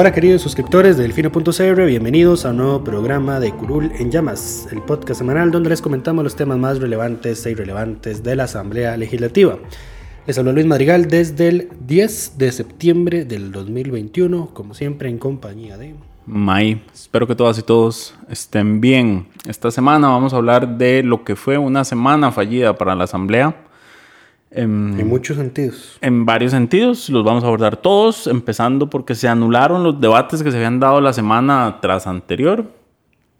Hola queridos suscriptores de Delfino.cr, bienvenidos a un nuevo programa de Curul en Llamas, el podcast semanal donde les comentamos los temas más relevantes e irrelevantes de la Asamblea Legislativa. Les habla Luis Madrigal desde el 10 de septiembre del 2021, como siempre en compañía de... May, espero que todas y todos estén bien. Esta semana vamos a hablar de lo que fue una semana fallida para la Asamblea en, muchos sentidos. En varios sentidos, los vamos a abordar todos, empezando porque se anularon los debates que se habían dado la semana tras anterior.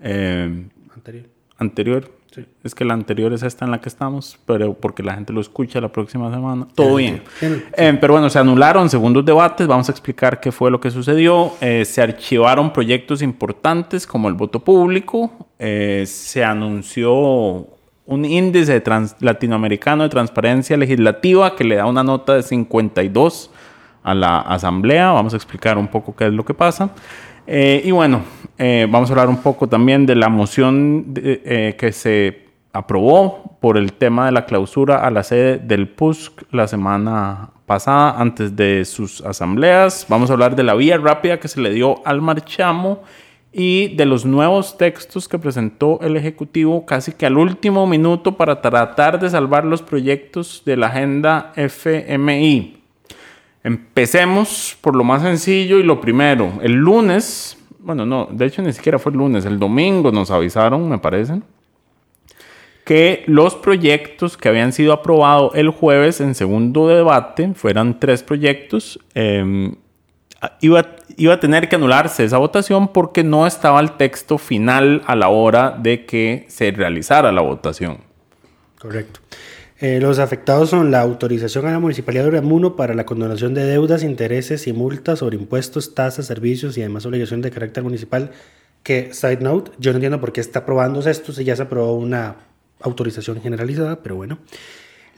Eh, anterior. Anterior. Sí. Es que la anterior es esta en la que estamos, pero porque la gente lo escucha la próxima semana. Todo bien. Eh, pero bueno, se anularon segundos debates. Vamos a explicar qué fue lo que sucedió. Eh, se archivaron proyectos importantes como el voto público. se anunció un índice latinoamericano de transparencia legislativa que le da una nota de 52 a la asamblea. Vamos a explicar un poco qué es lo que pasa. Eh, y bueno, eh, vamos a hablar un poco también de la moción eh, que se aprobó por el tema de la clausura a la sede del PUSC la semana pasada antes de sus asambleas. Vamos a hablar de la vía rápida que se le dio al marchamo y de los nuevos textos que presentó el Ejecutivo casi que al último minuto para tratar de salvar los proyectos de la agenda FMI. Empecemos por lo más sencillo y lo primero. El lunes, bueno, no, de hecho ni siquiera fue el lunes, el domingo nos avisaron, me parece, que los proyectos que habían sido aprobados el jueves en segundo debate, fueran tres proyectos, eh, iba, iba a tener que anularse esa votación porque no estaba el texto final a la hora de que se realizara la votación. Correcto. Eh, los afectados son la autorización a la Municipalidad de Remuno para la condonación de deudas, intereses y multas sobre impuestos, tasas, servicios y además obligaciones de carácter municipal. Que, side note, yo no entiendo por qué está aprobándose esto si ya se aprobó una autorización generalizada, pero bueno.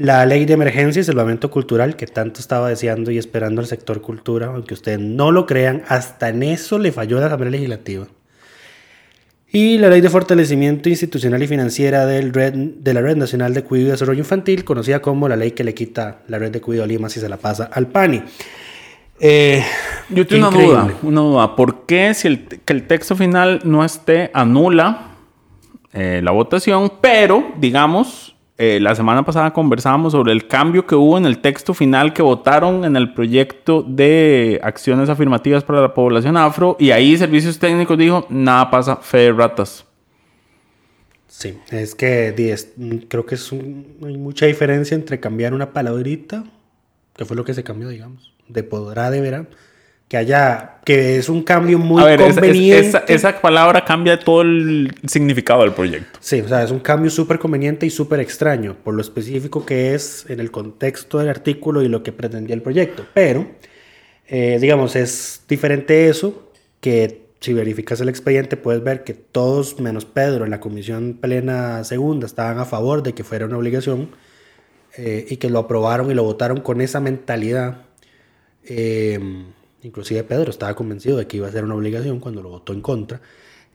La ley de emergencia y salvamento cultural que tanto estaba deseando y esperando el sector cultura, aunque ustedes no lo crean, hasta en eso le falló la Asamblea Legislativa. Y la ley de fortalecimiento institucional y financiera del red, de la Red Nacional de Cuidado y Desarrollo Infantil, conocida como la ley que le quita la red de cuidado a Lima si se la pasa al PANI. Eh, Yo tengo una duda, una duda. ¿Por qué si el, que el texto final no esté anula eh, la votación, pero digamos eh, la semana pasada conversábamos sobre el cambio que hubo en el texto final que votaron en el proyecto de acciones afirmativas para la población afro y ahí Servicios Técnicos dijo, nada pasa, fe de ratas. Sí, es que creo que es hay mucha diferencia entre cambiar una palabrita, que fue lo que se cambió, digamos, de podrá de verán, que haya, que es un cambio muy conveniente. esa, palabra cambia todo el significado del proyecto. Sí, o sea, es un cambio súper conveniente y súper extraño, por lo específico que es en el contexto del artículo y lo que pretendía el proyecto. Pero, eh, digamos, es diferente eso, que si verificas el expediente puedes ver que todos, menos Pedro, en la comisión plena segunda, estaban a favor de que fuera una obligación eh, y que lo aprobaron y lo votaron con esa mentalidad. Eh, Inclusive Pedro estaba convencido de que iba a ser una obligación cuando lo votó en contra.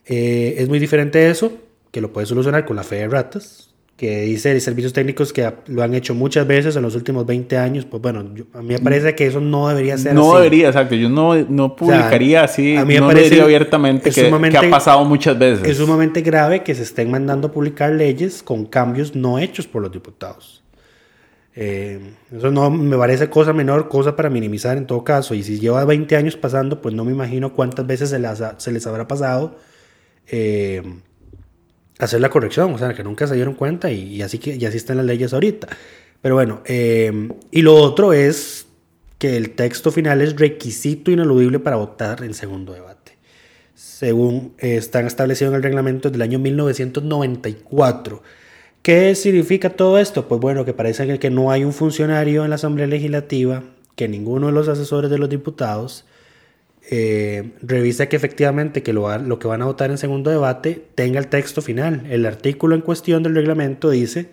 Eh, es muy diferente eso, que lo puede solucionar con la fe de ratas, que dice servicios técnicos que lo han hecho muchas veces en los últimos 20 años. Pues bueno, a mí me parece que eso no debería ser no así. No debería, exacto. Yo no, no publicaría así, a mí me no parece abiertamente que, que, ha pasado muchas veces. Es sumamente grave que se estén mandando a publicar leyes con cambios no hechos por los diputados. Eh, eso no me parece cosa menor, cosa para minimizar en todo caso. Y si lleva 20 años pasando, pues no me imagino cuántas veces se, se les habrá pasado eh, hacer la corrección. O sea, que nunca se dieron cuenta y, así que, y así están las leyes ahorita. Pero bueno, eh, y lo otro es que el texto final es requisito ineludible para votar en segundo debate. Según están establecidos en el reglamento del año 1994. ¿Qué significa todo esto? Pues bueno, que parece que- no hay un funcionario en la Asamblea Legislativa, que ninguno de los asesores de los diputados eh, revisa que efectivamente que lo que van a votar en segundo debate tenga el texto final. El artículo en cuestión del reglamento dice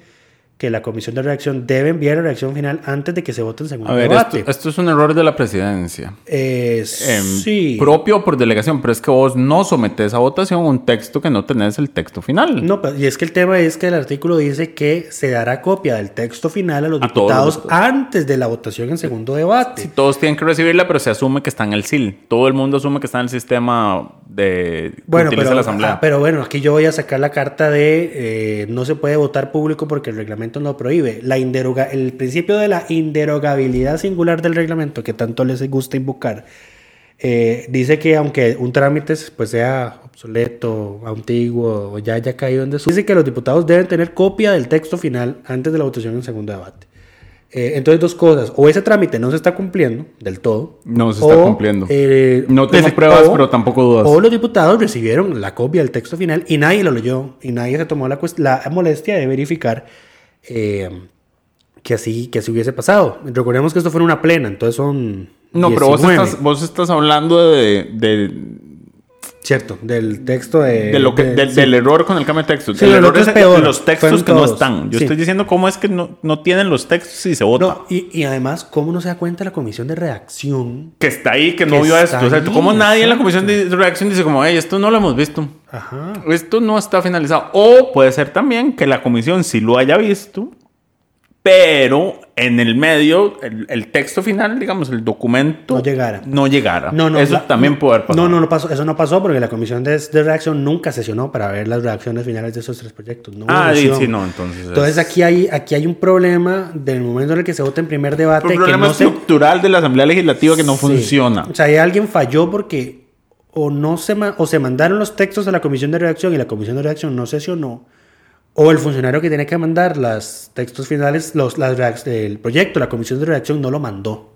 que la comisión de redacción debe enviar la redacción final antes de que se vote en segundo A ver, debate. esto, esto es un error de la presidencia. Eh, Em, sí. Propio por delegación, pero es que vos no sometes a votación un texto que no tenés el texto final. No, pero- y es que el tema es que el artículo dice que se dará copia del texto final a los A todos los diputados antes de la votación en segundo debate. Sí, todos tienen que recibirla, pero se asume que está en el SIL. Todo el mundo asume que está en el sistema de que Bueno, utiliza pero, la asamblea. ah, pero bueno, aquí yo voy a sacar la carta de eh, no se puede votar público porque el reglamento no prohíbe. La inderoga- el principio de la inderogabilidad singular del reglamento que tanto les gusta invocar eh, dice que aunque un trámite pues sea obsoleto, antiguo o ya haya caído en desuso, dice que los diputados deben tener copia del texto final antes de la votación en segundo debate. Eh, entonces, dos cosas. O ese trámite no se está cumpliendo del todo. No se está cumpliendo. eh, No tengo pruebas, pero tampoco dudas. O los diputados recibieron la copia del texto final y nadie lo leyó. Y nadie se tomó la molestia de verificar eh, que, así, que así hubiese pasado. Recordemos que esto fue una plena, entonces son. no, pero vos 19, estás, vos estás hablando de, de, Cierto, del texto de. de lo que, de- del- sí. del error con el cambio de texto. Sí, el el error es es peor. los textos que no están. Yo Sí. estoy diciendo cómo es que no, no tienen los textos y se vota. No, y, y además, ¿cómo no se da cuenta la comisión de redacción? que está ahí, que Que no vio esto. O sea, como nadie en la comisión de reacción dice como, hey, esto no lo hemos visto. Ajá. Esto no está finalizado. O puede ser también que la comisión sí lo haya visto, pero en el medio, el, el texto final, digamos, el documento... No llegara. No llegara. No, no, Eso la- también puede haber pasado. No, no, no pasó, eso no pasó porque la comisión de, de redacción nunca sesionó para ver las reacciones finales de esos tres proyectos. No Ah, sí, sí, no, entonces... Entonces es aquí hay, aquí hay un problema del momento en el que se vota en primer debate. un que problema no se, estructural de la Asamblea Legislativa que no Sí. funciona. O sea, ahí alguien falló porque o no se o se mandaron los textos a la comisión de redacción y la comisión de redacción no sesionó, o el funcionario que tiene que mandar los textos finales, los, las el proyecto, la comisión de redacción no lo mandó.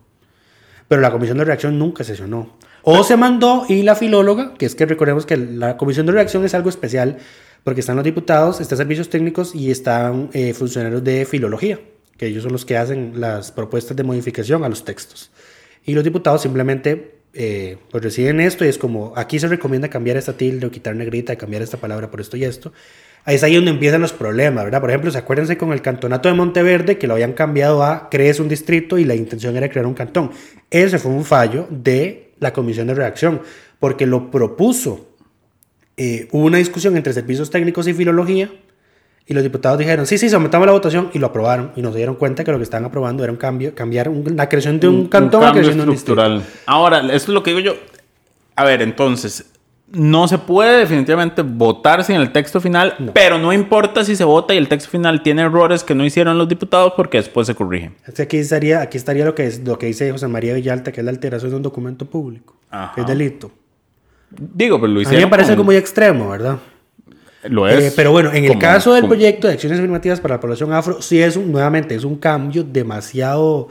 Pero la comisión de redacción nunca sesionó. O se mandó y la filóloga, que es que recordemos que la comisión de redacción es algo especial porque están los diputados, están servicios técnicos y están eh, funcionarios de filología, que ellos son los que hacen las propuestas de modificación a los textos. Y los diputados simplemente eh, pues reciben esto y es como, aquí se recomienda cambiar esta tilde o quitar negrita, cambiar esta palabra por esto y esto. Ahí es ahí donde empiezan los problemas, ¿verdad? Por ejemplo, ¿se acuérdense con el cantonato de Monteverde que lo habían cambiado a crees un distrito y la intención era crear un cantón? Ese fue un fallo de la comisión de redacción, porque lo propuso. Eh, hubo una discusión entre servicios técnicos y filología y los diputados dijeron, sí, sí, sometamos la votación y lo aprobaron. Y nos dieron cuenta que lo que estaban aprobando era un cambio, cambiar un- la creación de un, cantón a cambio creación de un distrito. estructural. Ahora, esto es lo que digo yo. A ver, entonces, no se puede definitivamente votar sin el texto final, pero no importa si se vota y el texto final tiene errores que no hicieron los diputados porque después se corrigen. Aquí estaría, aquí estaría lo que, es, lo que dice José María Villalta, que es la alteración de un documento público, Ajá. que es delito. Digo, pero lo A mí hicieron. me parece con- algo muy extremo, ¿verdad? Lo es. Eh, pero bueno, en el caso del como- proyecto de acciones afirmativas para la población afro, sí es un, nuevamente, es un cambio demasiado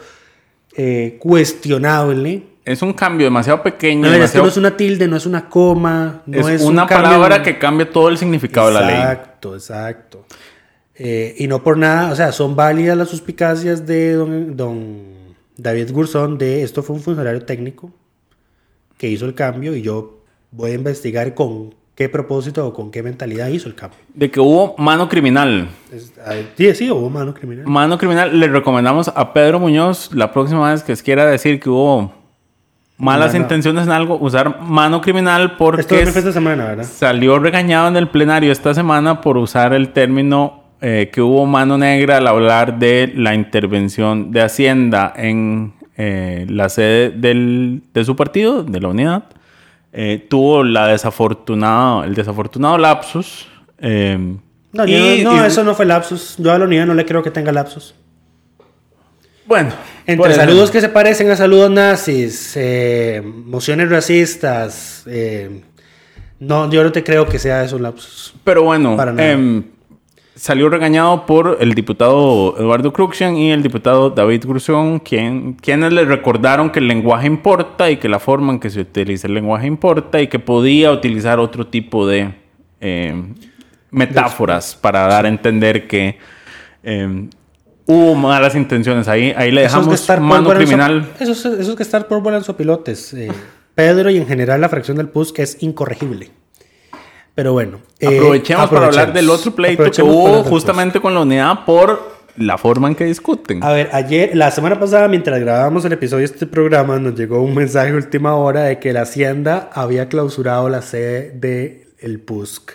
eh, cuestionable. Es un cambio demasiado pequeño. No, es que no es una tilde, no es una coma, no es es, un una cambio- palabra que cambia todo el significado de la ley. Exacto, exacto. Eh, y no por nada, o sea, son válidas las suspicacias de don, don David Gurzón de esto fue un funcionario técnico que hizo el cambio y yo voy a investigar con qué propósito o con qué mentalidad hizo el cambio. De que hubo mano criminal. Es- sí, sí, hubo mano criminal. Mano criminal, le recomendamos a Pedro Muñoz la próxima vez que quiera decir que hubo malas intenciones en algo, usar mano criminal porque esta semana, ¿verdad? salió regañado en el plenario esta semana por usar el término eh, que hubo mano negra al hablar de la intervención de Hacienda en eh, la sede del- de su partido, de la unidad. Eh, tuvo la desafortunado, el desafortunado lapsus. eh, No, y- no, no, y- eso no fue lapsus. Yo a la unidad no le creo que tenga lapsus. Bueno. Entre saludos que se parecen a saludos nazis, eh, mociones racistas, eh, no, yo no te creo que sea eso lapsus. Pero bueno, Para nada. Em, salió regañado por el diputado Eduardo Cruxian y el diputado David quien, quienes le recordaron que el lenguaje importa y que la forma en que se utiliza el lenguaje importa y que podía utilizar otro tipo de eh, metáforas para dar a entender que eh, hubo malas intenciones. Ahí, ahí le es que dejamos en criminal. so- Eso es, eso es que estar pólvora en sopilotes. eh, Pedro y en general la fracción del PUSC es incorregible. Pero bueno. eh, Aprovechemos para hablar del otro pleito que hubo justamente con la unidad por la forma en que discuten. A ver, ayer, la semana pasada, mientras grabábamos el episodio de este programa, nos llegó un mensaje de última hora de que la Hacienda había clausurado la sede del PUSC.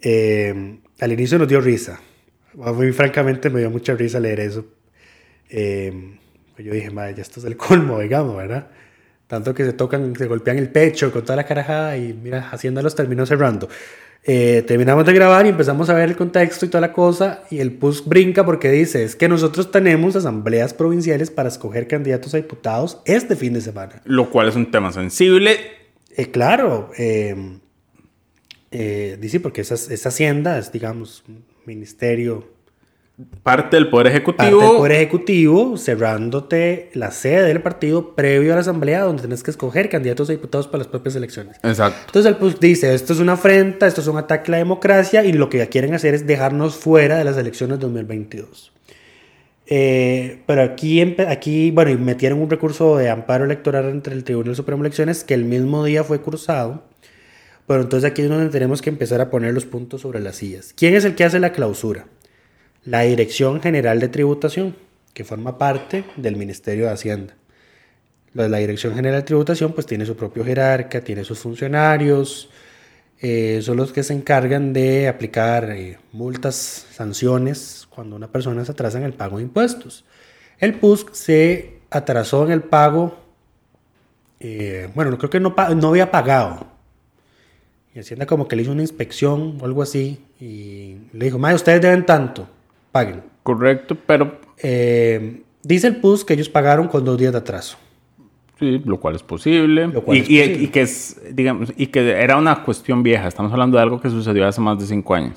Eh, al inicio nos dio risa. Mí, francamente, me dio mucha risa leer eso. Eh, pues yo dije, madre, ya esto es el colmo, digamos, ¿verdad? Tanto que se tocan, se golpean el pecho con toda la carajada y mira, Hacienda los terminó cerrando. Eh, terminamos de grabar y empezamos a ver el contexto y toda la cosa y el PUS brinca porque dice, es que nosotros tenemos asambleas provinciales para escoger candidatos a diputados este fin de semana. Lo cual es un tema sensible. Eh, claro, eh, eh, dice porque esa, esa hacienda es, digamos, un ministerio Parte del Poder parte Ejecutivo. del Poder Ejecutivo, cerrándote la sede del partido previo a la asamblea donde tienes que escoger candidatos a diputados para las propias elecciones. Exacto. Entonces el PUS dice, esto es una afrenta, esto es un ataque a la democracia y lo que quieren hacer es dejarnos fuera de las elecciones 2022. Eh, pero aquí, aquí, bueno, y metieron un recurso de amparo electoral entre el Tribunal Supremo de Elecciones que el mismo día fue cursado. Pero entonces aquí es donde tenemos que empezar a poner los puntos sobre las sillas. ¿Quién es el que hace la clausura? La Dirección General de Tributación, que forma parte del Ministerio de Hacienda. La, Dirección General de Tributación pues tiene su propio jerarca, tiene sus funcionarios, eh, son los que se encargan de aplicar eh, multas, sanciones cuando una persona se atrasa en el pago de impuestos. El PUSC se atrasó en el pago, eh, bueno, no creo que no, no había pagado. Y Hacienda como que le hizo una inspección o algo así y le dijo, madre, ustedes deben tanto, paguen. Correcto, pero Eh, dice el PUS que ellos pagaron con dos días de atraso. sí, lo cual es posible. Cual y, es y- posible. y que es, digamos, y que era una cuestión vieja. Estamos hablando de algo que sucedió hace más de cinco años.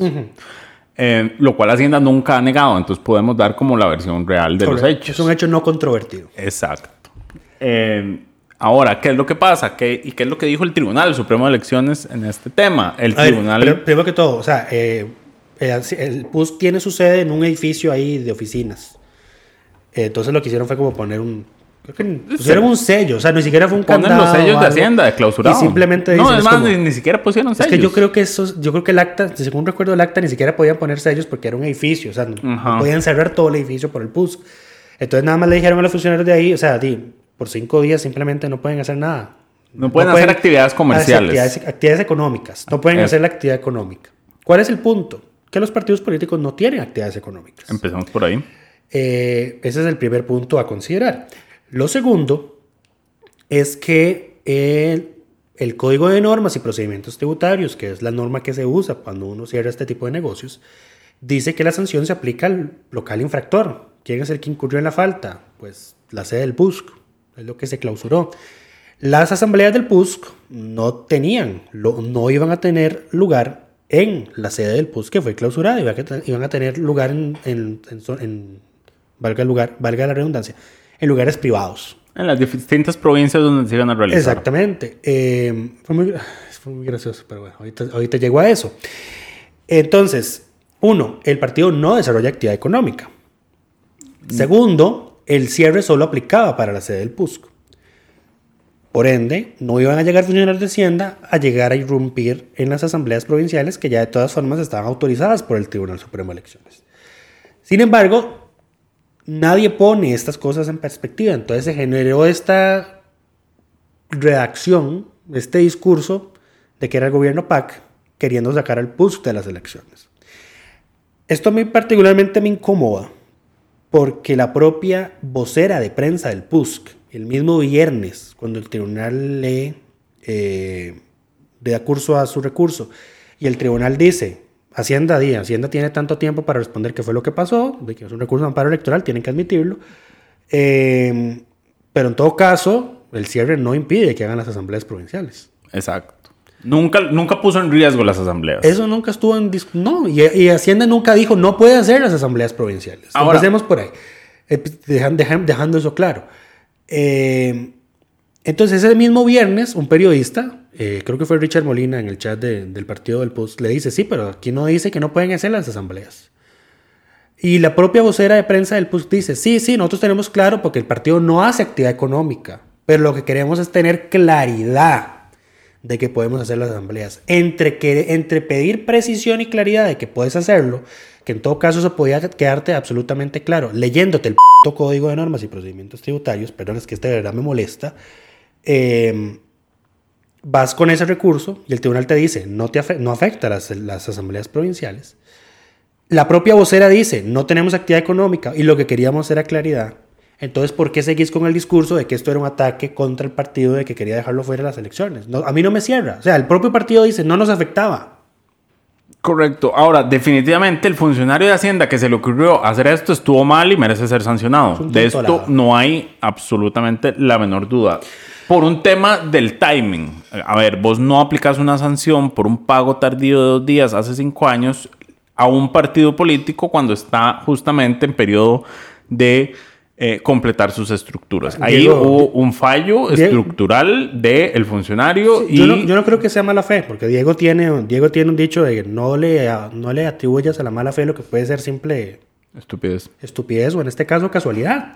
Eh, lo cual Hacienda nunca ha negado. Entonces podemos dar como la versión real de los hechos. Es un hecho no controvertido. Exacto. Eh, ahora, ¿qué es lo que pasa? ¿Qué, ¿Y qué es lo que dijo el Tribunal Supremo de Elecciones en este tema? El ver, Tribunal... pero primero que todo, o sea, eh, el PUS tiene su sede en un edificio ahí de oficinas. Eh, entonces lo que hicieron fue como poner un... Creo que pusieron un sello, o sea, ni siquiera fue un Ponen candado. los sellos de. Hacienda, de clausurado. Y simplemente No, dicen, es es más, como- ni, ni siquiera pusieron Es sellos. que yo creo que eso, yo creo que el acta, según recuerdo el acta, ni siquiera podían poner sellos porque era un edificio, o sea, no, no podían cerrar todo el edificio por el PUS. Entonces nada más le dijeron a los funcionarios de ahí, o sea, di, por cinco días simplemente no pueden hacer nada. No pueden hacer actividades comerciales. Actividades, actividades económicas, no pueden Es- hacer la actividad económica. ¿Cuál es el punto? Que los partidos políticos no tienen actividades económicas. Empezamos por ahí. Eh, ese es el primer punto a considerar. Lo segundo es que el, el Código de Normas y Procedimientos Tributarios, que es la norma que se usa cuando uno cierra este tipo de negocios, dice que la sanción se aplica al local infractor. ¿Quién es el que incurrió en la falta? Pues la sede del PUSC, es lo que se clausuró. Las asambleas del PUSC no tenían, lo- no iban a tener lugar en la sede del PUSC que fue clausurada, iban a, te- iban a tener lugar en, en- en zo- en- valga el lugar, valga la redundancia, en lugares privados. En las distintas provincias donde se iban a realizar. Exactamente. Eh, fue, muy, fue muy gracioso, pero bueno, ahorita, ahorita llego a eso. Entonces, uno, el partido no desarrolla actividad económica. Segundo, el cierre solo aplicaba para la sede del PUSC. Por ende, no iban a llegar funcionarios de Hacienda a llegar a irrumpir en las asambleas provinciales que ya de todas formas estaban autorizadas por el Tribunal Supremo de Elecciones. Sin embargo, nadie pone estas cosas en perspectiva. Entonces se generó esta redacción, este discurso de que era el gobierno PAC queriendo sacar al PUSC de las elecciones. Esto a mí particularmente me incomoda porque la propia vocera de prensa del PUSC, el mismo viernes, cuando el tribunal le, eh, le da curso a su recurso y el tribunal dice, Hacienda, di, Hacienda tiene tanto tiempo para responder qué fue lo que pasó, de que es un recurso de amparo electoral, tienen que admitirlo, Eh, pero en todo caso, el cierre no impide que hagan las asambleas provinciales. Exacto. Nunca, nunca puso en riesgo las asambleas. Eso nunca estuvo en discusión. No, y, y Hacienda nunca dijo no puede hacer las asambleas provinciales. Ahora- Empecemos por ahí. Eh, dejan- dejan- dejando eso claro. Eh, entonces, ese mismo viernes, un periodista, eh, creo que fue Richard Molina en el chat de- del partido del Post, le dice: Sí, pero aquí no dice que no pueden hacer las asambleas. Y la propia vocera de prensa del PUSC dice, sí, sí, nosotros tenemos claro porque el partido no hace actividad económica, pero lo que queremos es tener claridad de que podemos hacer las asambleas. Entre, que, entre pedir precisión y claridad de que puedes hacerlo, que en todo caso eso podía quedarte absolutamente claro, leyéndote el p código de normas y procedimientos tributarios, perdón, es que este de verdad me molesta, eh, vas con ese recurso y el tribunal te dice, no, te no afecta las, las asambleas provinciales. La propia vocera dice, no tenemos actividad económica y lo que queríamos era claridad. Entonces, ¿por qué seguís con el discurso de que esto era un ataque contra el partido de que quería dejarlo fuera de las elecciones? No, a mí no me cierra. O sea, el propio partido dice, no nos afectaba. Correcto. Ahora, definitivamente el funcionario de Hacienda que se le ocurrió hacer esto estuvo mal y merece ser sancionado. Es De esto no hay absolutamente la menor duda. Por un tema del timing. A ver, vos no aplicas una sanción por un pago tardío de dos días hace cinco años a un partido político cuando está justamente en periodo de eh, completar sus estructuras. Ahí Diego, hubo un fallo Diego- estructural del funcionario y Yo no, yo no creo que sea mala fe, porque Diego tiene, Diego tiene un dicho de que no le, no le atribuyas a la mala fe lo que puede ser simple estupidez. estupidez o en este caso casualidad.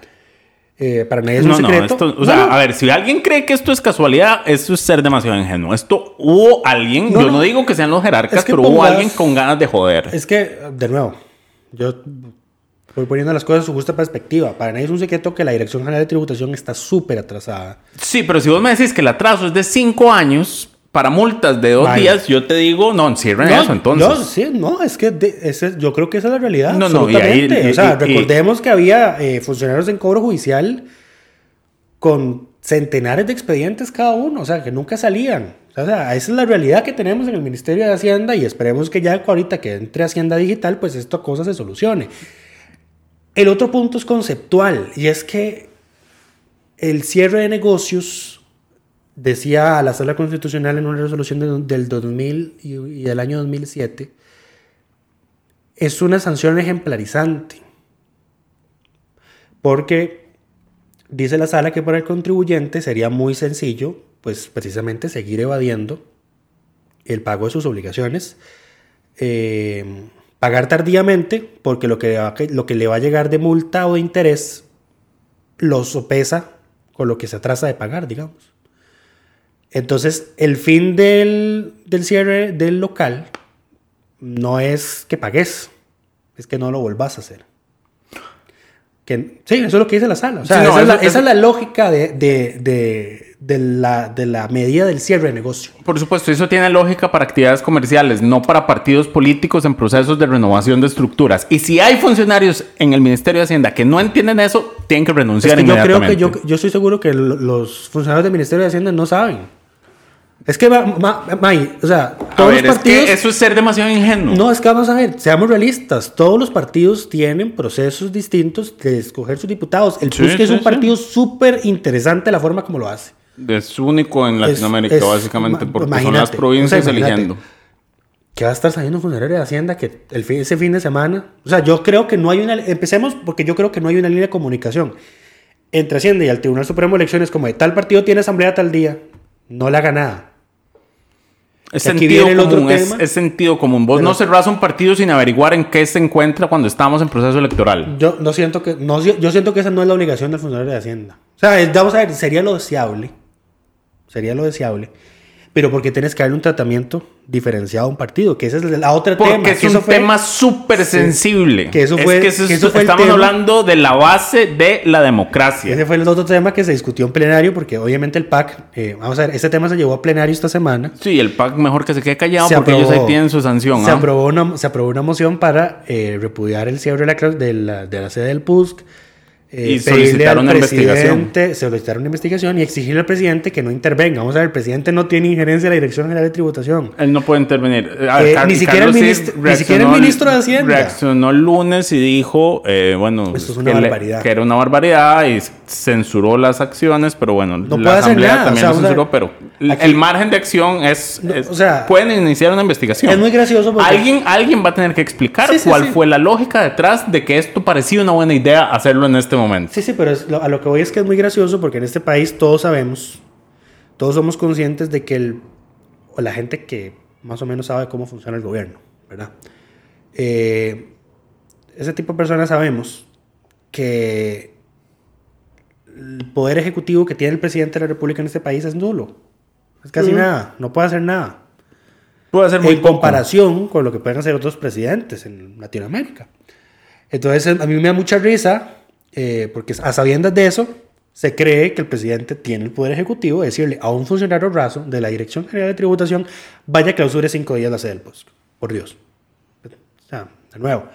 Eh, para nadie es un No, no, secreto. esto, o No, sea, no. a ver, si alguien cree que esto es casualidad, esto es ser demasiado ingenuo. Esto hubo alguien, No, yo no. no digo que sean los jerarcas, Es que pero hubo pongas- alguien con ganas de joder. Es que, de nuevo, yo voy poniendo las cosas en su justa perspectiva. Para nadie es un secreto que la Dirección General de Tributación está súper atrasada. Sí, pero si vos me decís que el atraso es de cinco años para multas de dos Vaya. días, yo te digo, no, encierren no, eso entonces. No, sí, no, es que de- ese- yo creo que esa es la realidad. No, no, y ahí- o sea, y- y- recordemos que había eh, funcionarios en cobro judicial con centenares de expedientes cada uno, o sea, que nunca salían. O sea, esa es la realidad que tenemos en el Ministerio de Hacienda y esperemos que ya ahorita que entre Hacienda Digital, pues esta cosa se solucione. El otro punto es conceptual y es que el cierre de negocios, decía la Sala Constitucional en una resolución de- del 2000 y, y del año 2007, es una sanción ejemplarizante. Porque dice la Sala que para el contribuyente sería muy sencillo, pues precisamente seguir evadiendo el pago de sus obligaciones. eh, pagar tardíamente, porque lo que, lo que le va a llegar de multa o de interés lo sopesa con lo que se atrasa de pagar, digamos. Entonces, el fin del, del cierre del local no es que pagues, es que no lo volvás a hacer. Que, sí, eso es lo que dice la sala. O sea, Sí, no, esa, es la, eso- esa es la lógica de, de- de- de la, de la medida del cierre de negocio. Por supuesto, eso tiene lógica para actividades comerciales, no para partidos políticos en procesos de renovación de estructuras. Y si hay funcionarios en el Ministerio de Hacienda que no entienden eso, tienen que Es renunciar que yo creo que yo, yo estoy seguro que lo- los funcionarios del Ministerio de Hacienda no saben. Es que, ma- ma- May, o sea, todos ver, los es que partidos... eso es ser demasiado ingenuo. No, es que vamos a ver, seamos realistas. Todos los partidos tienen procesos distintos de escoger sus diputados. El Sí, PUSC es un sí. partido súper interesante la forma como lo hace. Es único en Latinoamérica, es- básicamente, porque son las provincias o sea, imagínate. eligiendo. Que va a estar saliendo un funcionario de Hacienda que el fin- ese fin de semana. O sea, yo creo que no hay una. Empecemos porque yo creo que no hay una línea de comunicación entre Hacienda y el Tribunal Supremo de Elecciones, como de tal partido tiene asamblea tal día. No le haga nada. Es sentido otro común, es, tema. es sentido común. Vos Pero- no cerrás un partido sin averiguar en qué se encuentra cuando estamos en proceso electoral. Yo no siento que. No, yo yo siento que esa no es la obligación del funcionario de Hacienda. O sea, es- vamos a ver, sería lo deseable. Sería lo deseable. Pero porque tienes que darle un tratamiento diferenciado a un partido, que esa es la otra Porque tema. es que un fue- tema súper Sí. sensible. Que eso Es fue- que eso es- que eso fue el estamos tema. hablando de la base de la democracia. Ese fue el otro tema que se discutió en plenario, porque obviamente el PAC, eh, vamos a ver, este tema se llevó a plenario esta semana. Sí, el PAC mejor que se quede callado Se porque ellos ahí tienen su sanción. Se, ¿ah? aprobó una, se aprobó una moción para eh, repudiar el cierre de la, de la, de la sede del PUSC, eh, Y pedirle solicitar al una investigación. Solicitar una investigación y exigirle al presidente que no intervenga. Vamos a ver, el presidente no tiene injerencia en la Dirección General de Tributación. Él no puede intervenir. Eh, Car- ni siquiera el ministro- ni reaccionó siquiera el el- ministro de Hacienda. Reaccionó el lunes y dijo, eh, bueno, Esto es una que, le- barbaridad. que era una barbaridad y censuró las acciones, pero bueno, No la asamblea también o sea, lo censuró, pero el- aquí- el margen de acción es, No, es- o sea, pueden iniciar una investigación. Es muy gracioso porque- alguien, alguien va a tener que explicar Sí, sí, cuál sí. fue la lógica detrás de que esto parecía una buena idea hacerlo en este momento. Sí, sí, pero es- a lo que voy es que es muy gracioso porque en este país todos sabemos, todos somos conscientes de que el, o la gente que más o menos sabe cómo funciona el gobierno, ¿verdad? Eh, ese tipo de personas sabemos que el poder ejecutivo que tiene el presidente de la República en este país es nulo. Es casi nada, no puede hacer nada. Puede ser muy en poco. comparación con lo que pueden hacer otros presidentes en Latinoamérica. Entonces, a mí me da mucha risa, eh, porque a sabiendas de eso, se cree que el presidente tiene el poder ejecutivo de decirle a un funcionario raso de la Dirección General de Tributación, vaya clausure cinco días la sede del POSC. Por Dios. O sea, de nuevo.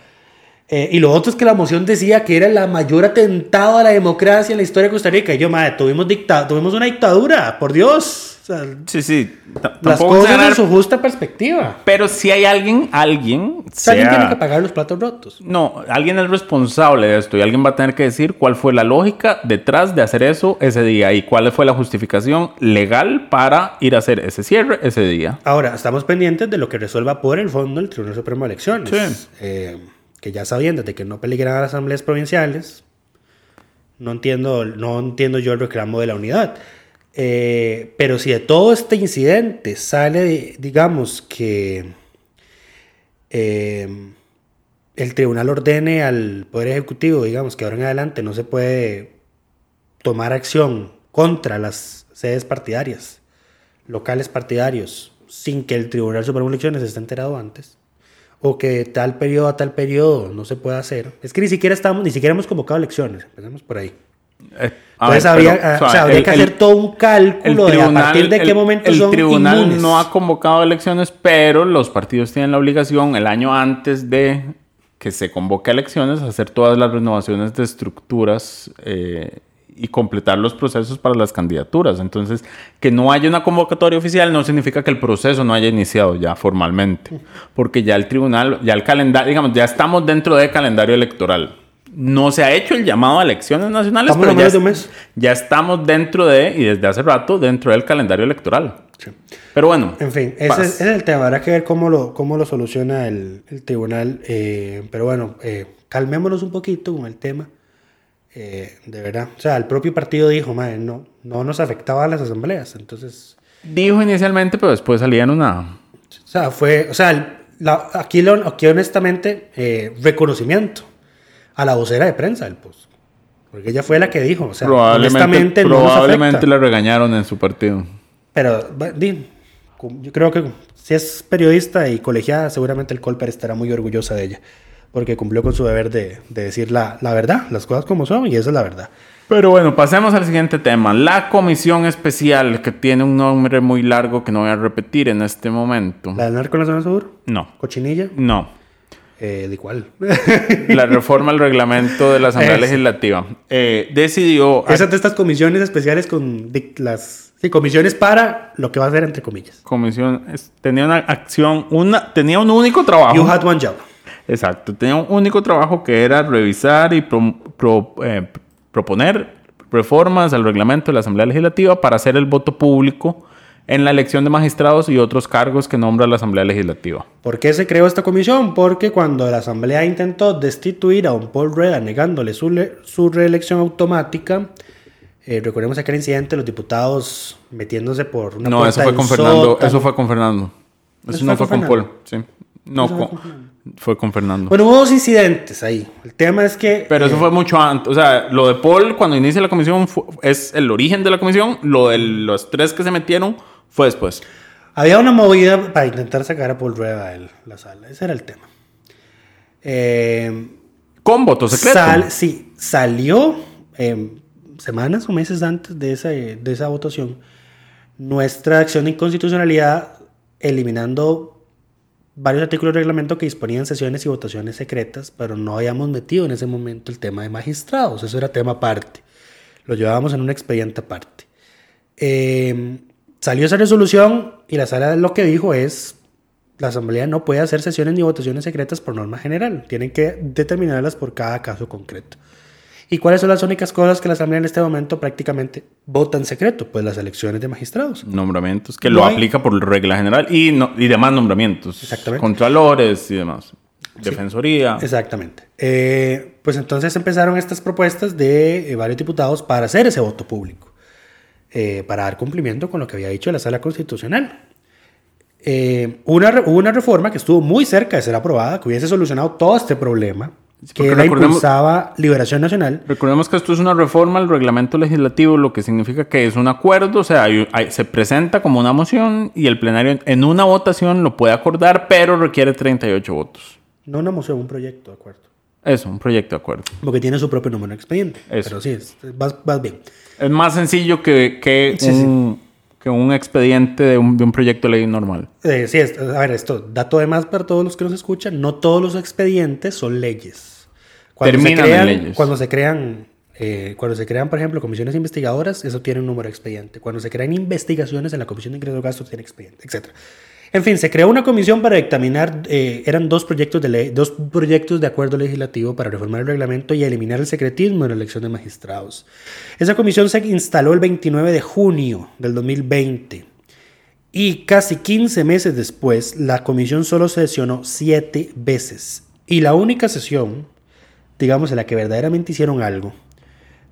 Eh, y lo otro es que la moción decía que era el mayor atentado a la democracia en la historia de Costa Rica. Y yo, madre, tuvimos, dicta tuvimos una dictadura, por Dios. Sea, Sí, sí. Las cosas ganar, en su justa perspectiva. Pero si hay alguien, alguien, sea, alguien tiene que pagar los platos rotos. No, alguien es responsable de esto y alguien va a tener que decir cuál fue la lógica detrás de hacer eso ese día y cuál fue la justificación legal para ir a hacer ese cierre ese día. Ahora, estamos pendientes de lo que resuelva por el fondo el Tribunal Supremo de Elecciones. Sí. Eh, que ya sabiendo de que no peligran las asambleas provinciales, no entiendo, no entiendo yo el reclamo de la unidad. Eh, pero si de todo este incidente sale, digamos, que eh, el tribunal ordene al Poder Ejecutivo, digamos, que ahora en adelante no se puede tomar acción contra las sedes partidarias, locales partidarios, sin que el Tribunal Supremo de Elecciones esté enterado antes, o que de tal periodo a tal periodo no se puede hacer. Es que ni siquiera estamos, ni siquiera hemos convocado elecciones, empecemos por ahí. Eh, Entonces ver, habría, pero, o sea, habría el- que el- hacer todo un cálculo de a partir de qué el- momento el son tribunal inmunes. no ha convocado elecciones, pero los partidos tienen la obligación el año antes de que se convoque a elecciones hacer todas las renovaciones de estructuras eh, y completar los procesos para las candidaturas. Entonces, que no haya una convocatoria oficial no significa que el proceso no haya iniciado ya formalmente, porque ya el tribunal, ya el calendario, digamos, ya estamos dentro del calendario electoral. No se ha hecho el llamado a elecciones nacionales, Estamos a pero ya, de mes. ya estamos dentro de, y desde hace rato, dentro del calendario electoral. Pero bueno. En fin, ese es, el tema. Habrá que ver cómo lo, cómo lo soluciona el, el tribunal. eh, pero bueno, eh, calmémonos un poquito con el tema. eh, de verdad. O sea, el propio partido dijo, madre, no, no nos afectaban las asambleas. Entonces, Dijo inicialmente, pero después salían una... o sea, fue, o sea, el- la- aquí, lo, aquí honestamente, eh, reconocimiento a la vocera de prensa del POS. Porque ella fue la que dijo, o sea, probablemente honestamente no probablemente la regañaron en su partido. Pero yo creo que si es periodista y colegiada, seguramente el Colper estará muy orgullosa de ella. Porque cumplió con su deber de, de decir la, la verdad, las cosas como son, y esa es la verdad. Pero bueno, pasemos al siguiente tema. La comisión especial, que tiene un nombre muy largo que no voy a repetir en este momento. ¿La del narco en la zona sur? No, ¿Cochinilla? no. Eh, ¿De cuál? La reforma al reglamento de la Asamblea. Legislativa. Eh, decidió... Esas de estas comisiones especiales con las... Sí, comisiones para lo que va a ser entre comillas. Comisión es- tenía una acción, una, tenía un único trabajo. You had one job. Exacto, tenía un único trabajo que era revisar y pro- pro- eh, proponer reformas al reglamento de la Asamblea Legislativa para hacer el voto público en la elección de magistrados y otros cargos que nombra la Asamblea Legislativa. ¿Por qué se creó esta comisión? Porque cuando la Asamblea intentó destituir a un Paul Reda negándole su, le- su reelección automática, eh, recordemos aquel incidente, los diputados metiéndose por una no, eso fue con Fernando. sótano. Eso fue con Fernando. Eso, ¿Eso no fue con Fernando? Paul. Sí. No, Eso fue con- con fue con Fernando. Bueno, hubo dos incidentes ahí. El tema es que... Pero eso eh, fue mucho antes. O sea, lo de Paul cuando inicia la comisión es el origen de la comisión. Lo de los tres que se metieron fue después. Había una movida para intentar sacar a Paul Reda de la sala. Ese era el tema. Eh, Con voto secreto. Sal- sí, salió eh, semanas o meses antes de esa, de esa votación nuestra acción de inconstitucionalidad eliminando varios artículos de reglamento que disponían sesiones y votaciones secretas, pero no habíamos metido en ese momento el tema de magistrados. Eso era tema aparte. Lo llevábamos en un expediente aparte. Eh, salió esa resolución y la sala lo que dijo es, la Asamblea no puede hacer sesiones ni votaciones secretas por norma general, tienen que determinarlas por cada caso concreto. ¿Y cuáles son las únicas cosas que la Asamblea en este momento prácticamente vota en secreto? Pues las elecciones de magistrados. Nombramientos, que No lo hay- aplica por regla general y, no, y demás nombramientos. Exactamente. Contralores y demás. Defensoría. Exactamente. Eh, pues entonces empezaron estas propuestas de eh, varios diputados para hacer ese voto público, eh, para dar cumplimiento con lo que había dicho la Sala Constitucional. Eh, una, hubo una reforma que estuvo muy cerca de ser aprobada, que hubiese solucionado todo este problema, que la impulsaba Liberación Nacional. Recordemos que esto es una reforma al reglamento legislativo, lo que significa que es un acuerdo, o sea, hay- hay- se presenta como una moción y el plenario en una votación lo puede acordar, pero requiere 38 votos. No una moción, un proyecto, de acuerdo. Eso, un proyecto de acuerdo. Porque tiene su propio número de expediente. Eso. Pero sí, es- vas, vas bien. Es más sencillo que, que, Sí, un, que un expediente de un, de un proyecto de ley normal. Eh, sí, es- a ver, esto, dato de más para todos los que nos escuchan, no todos los expedientes son leyes. Terminan en se crean, leyes. Cuando se crean, eh, cuando se crean, por ejemplo, comisiones investigadoras, eso tiene un número de expediente. Cuando se crean investigaciones en la Comisión de Ingresos Gastos, tiene expediente, etc. En fin, se creó una comisión para dictaminar, eh, eran dos proyectos de dos proyectos de acuerdo legislativo para reformar el reglamento y eliminar el secretismo en la elección de magistrados. Esa comisión se instaló el 29 de junio del 2020. Y casi 15 meses después, la comisión solo sesionó 7 veces. Y la única sesión, digamos, en la que verdaderamente hicieron algo,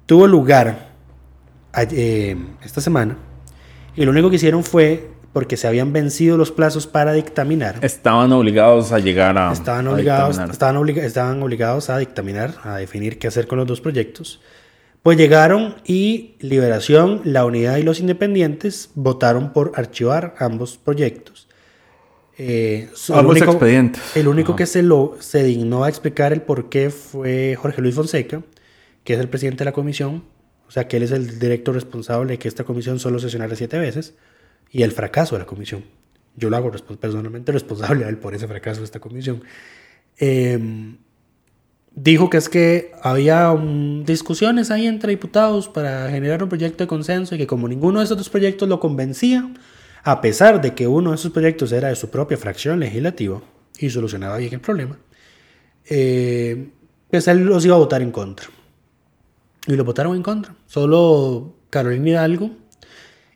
tuvo lugar eh, esta semana. Y lo único que hicieron fue porque se habían vencido los plazos para dictaminar. Estaban obligados a llegar a. Estaban a obligados, dictaminar. estaban, obliga- estaban obligados a dictaminar, a definir qué hacer con los dos proyectos. Pues llegaron y Liberación, la Unidad y los Independientes votaron por archivar ambos proyectos. Eh, el Ambos único- expedientes. El único Ajá. que se, lo, se dignó a explicar el por qué fue Jorge Luis Fonseca, que es el presidente de la comisión. O sea, que él es el director responsable de que esta comisión solo sesionara siete veces y el fracaso de la comisión. Yo lo hago personalmente responsable a él por ese fracaso de esta comisión. Eh, dijo que es que había um, discusiones ahí entre diputados para generar un proyecto de consenso y que como ninguno de esos dos proyectos lo convencía, a pesar de que uno de esos proyectos era de su propia fracción legislativa y solucionaba bien el problema, eh, pues él los iba a votar en contra. Y lo votaron en contra. Solo Carolina Hidalgo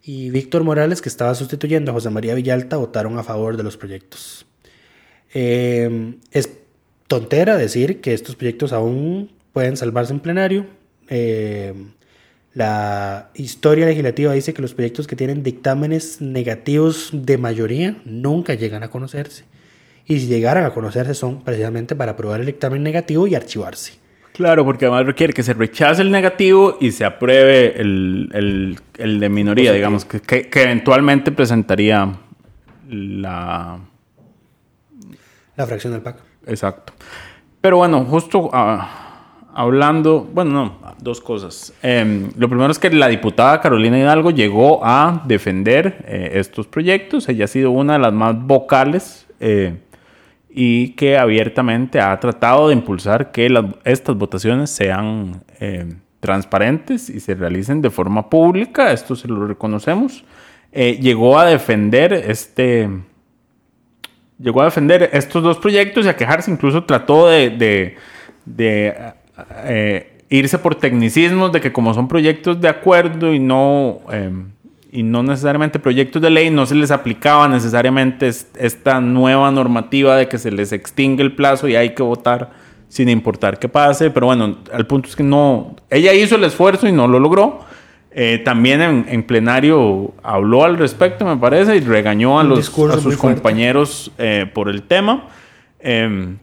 y Víctor Morales, que estaba sustituyendo a José María Villalta, votaron a favor de los proyectos. Eh, es tontera decir que estos proyectos aún pueden salvarse en plenario. Eh, la historia legislativa dice que los proyectos que tienen dictámenes negativos de mayoría nunca llegan a conocerse. Y si llegaran a conocerse son precisamente para aprobar el dictamen negativo y archivarse. Claro, porque además requiere que se rechace el negativo y se apruebe el, el- el de minoría, digamos, que, que- que eventualmente presentaría la... La fracción del PAC. Exacto. Pero bueno, justo ah, hablando, bueno, no, dos cosas. Em, lo primero es que la diputada Carolina Hidalgo llegó a defender eh, estos proyectos. Ella ha sido una de las más vocales eh, y que abiertamente ha tratado de impulsar que estas votaciones sean eh, transparentes y se realicen de forma pública. Esto se lo reconocemos. Eh, llegó a defender este llegó a defender estos dos proyectos y a quejarse, incluso trató de, eh, irse por tecnicismos de que como son proyectos de acuerdo y no, y no necesariamente proyectos de ley, no se les aplicaba necesariamente es- esta nueva normativa de que se les extingue el plazo y hay que votar sin importar qué pase, pero bueno, el punto es que no, ella hizo el esfuerzo y no lo logró. Eh, también en, en plenario habló al respecto, me parece, y regañó a, los, a sus compañeros eh, por el tema. Eh,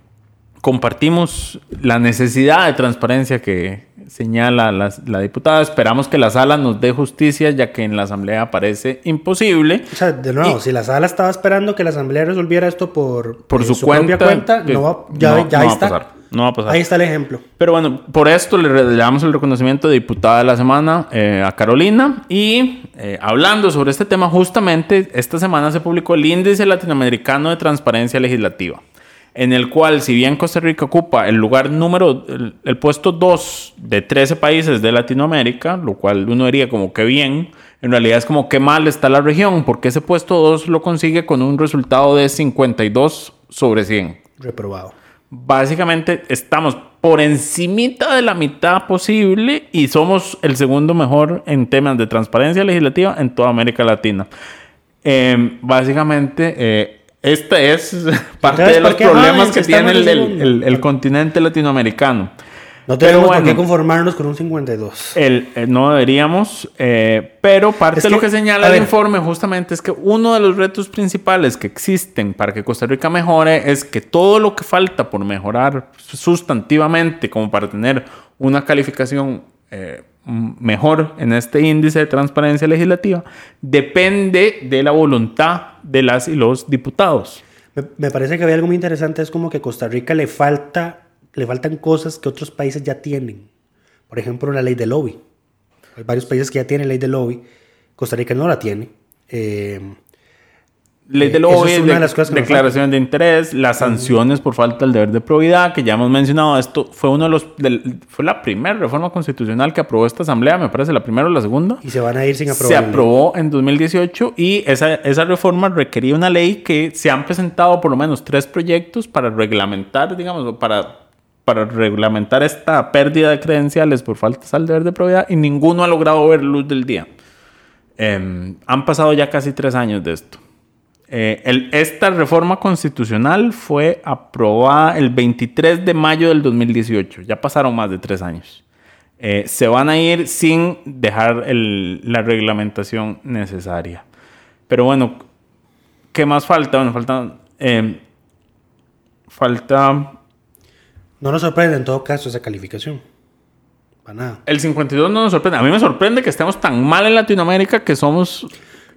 compartimos la necesidad de transparencia que señala la, la, diputada. Esperamos que la sala nos dé justicia, ya que en la asamblea parece imposible. O sea, de nuevo, Y- si la sala estaba esperando que la asamblea resolviera esto por, Por eh, su, propia cuenta, cuenta, que no va- ya, no- ya no ahí va a pasar. No va a pasar. Ahí está el ejemplo. Pero bueno, por esto le damos el reconocimiento de diputada de la semana eh, a Carolina. Y eh, hablando sobre este tema, justamente esta semana se publicó el Índice Latinoamericano de Transparencia Legislativa, en el cual, si bien Costa Rica ocupa el lugar número, el, el puesto 2 de 13 países de Latinoamérica, lo cual uno diría como que bien, en realidad es como que mal está la región, porque ese puesto 2 lo consigue con un resultado de 52 sobre 100 Reprobado. básicamente estamos por encimita de la mitad posible y somos el segundo mejor en temas de transparencia legislativa en toda América Latina. Eh, básicamente, eh, este es parte de los ¿por qué problemas que tiene el, en el- segundo? el- el continente latinoamericano. No tenemos por qué bueno. conformarnos con un 52. El, eh, no deberíamos, eh, pero parte Es de lo que, señala el ver. informe justamente es que uno de los retos principales que existen para que Costa Rica mejore es que todo lo que falta por mejorar sustantivamente, como para tener una calificación eh, mejor en este índice de transparencia legislativa, depende de la voluntad de las y los diputados. Me, me parece que había algo muy interesante, es como que a Costa Rica le falta, le faltan cosas que otros países ya tienen. Por ejemplo, la ley de lobby. Hay varios países que ya tienen ley de lobby. Costa Rica no la tiene. Eh, Ley de Eh, lobby, eso es de- de las cosas que nos declaración de interés, las sanciones por falta del deber de probidad, que ya hemos mencionado. Esto fue uno de los del- fue la primera reforma constitucional que aprobó esta asamblea, me parece la primera o la segunda. y se van a ir sin aprobar. Se aprobó en 2018 y esa, esa reforma requería una ley que se han presentado por lo menos tres proyectos para reglamentar, digamos, para, para reglamentar esta pérdida de credenciales por falta al deber de probidad y ninguno ha logrado ver luz del día. Eh, han pasado ya casi tres años de esto. Eh, el- esta reforma constitucional fue aprobada el 23 de mayo del 2018. Ya pasaron más de tres años. Eh, se van a ir sin dejar el- la reglamentación necesaria. Pero bueno, ¿qué más falta? Bueno, falta... eh, falta... No nos sorprende en todo caso esa calificación. Para nada. El 52 no nos sorprende. A mí me sorprende que estemos tan mal en Latinoamérica que somos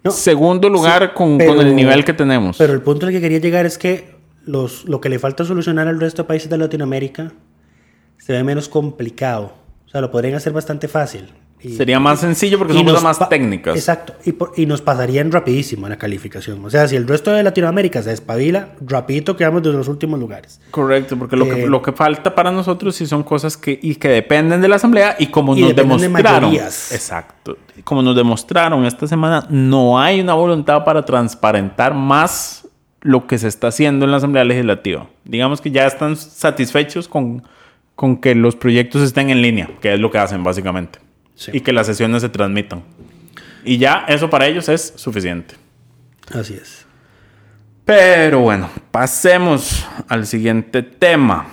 No, segundo lugar sí, con, pero- con el nivel que tenemos. Pero el punto al que quería llegar es que los, lo que le falta solucionar al resto de países de Latinoamérica se ve menos complicado. O sea, lo podrían hacer bastante fácil. Y- Sería más sencillo porque son cosas más técnicas. Exacto. Y, por- y nos pasarían rapidísimo en la calificación. O sea, si el resto de Latinoamérica se despabila, rapidito quedamos de los últimos lugares. Correcto, porque lo, que, Eh, lo que falta para nosotros sí son cosas que, y que dependen de la Asamblea y como Y nos de demostraron. mayorías. Exacto. Como nos demostraron esta semana, no hay una voluntad para transparentar más lo que se está haciendo en la Asamblea Legislativa. Digamos que ya están satisfechos con, con que los proyectos estén en línea, que es lo que hacen básicamente. Sí. Y que las sesiones se transmitan. Y ya eso para ellos es suficiente. Así es. Pero bueno, pasemos al siguiente tema.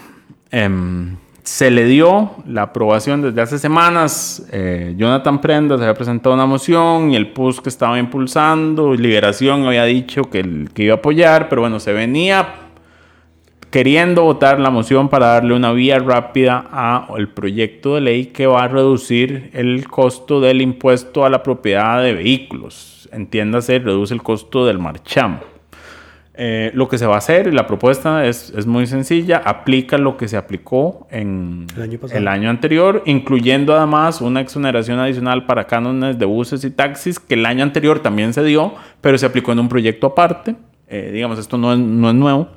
Em, se le dio la aprobación desde hace semanas. eh, Jonathan Prendas había presentado una moción y el PUS que estaba impulsando, Liberación había dicho que, el- que iba a apoyar, pero bueno, se venía queriendo votar la moción para darle una vía rápida al proyecto de ley que va a reducir el costo del impuesto a la propiedad de vehículos. Entiéndase, reduce el costo del marchamo. Eh, lo que se va a hacer, y la propuesta es, es muy sencilla, aplica lo que se aplicó en El año pasado. el año anterior, incluyendo además una exoneración adicional para cánones de buses y taxis, que el año anterior también se dio, pero se aplicó en un proyecto aparte. Eh, digamos, esto no es, no es nuevo.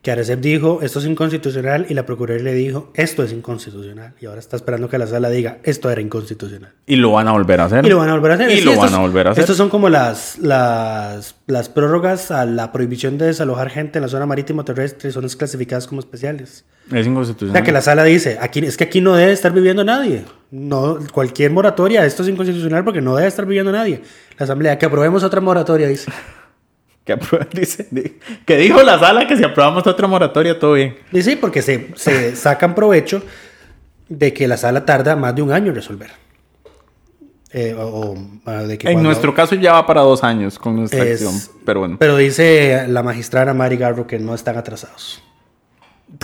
Que Arecep dijo, esto es inconstitucional, y la Procuraduría le dijo, esto es inconstitucional. Y ahora está esperando que la sala diga, esto era inconstitucional. Y lo van a volver a hacer. Y lo van a volver a hacer. Y Sí, lo estos- van a volver a hacer. Estos son como las, las, las prórrogas a la prohibición de desalojar gente en la zona marítimo terrestre, son clasificadas como especiales. Es O inconstitucional. sea, que la sala dice, aquí, es que aquí no debe estar viviendo nadie. No, cualquier moratoria, esto es inconstitucional porque no debe estar viviendo nadie. La asamblea, que aprobemos otra moratoria, dice. Que, aprueba- dice- di- que dijo la sala que si aprobamos otra moratoria, todo bien. Y sí, porque se, se sacan provecho de que la sala tarda más de un año en resolver. Eh, o, o, de que En cuando- nuestro caso ya va para dos años con nuestra Es- acción. Pero bueno. Pero dice la magistrada Mari Garro que no están atrasados.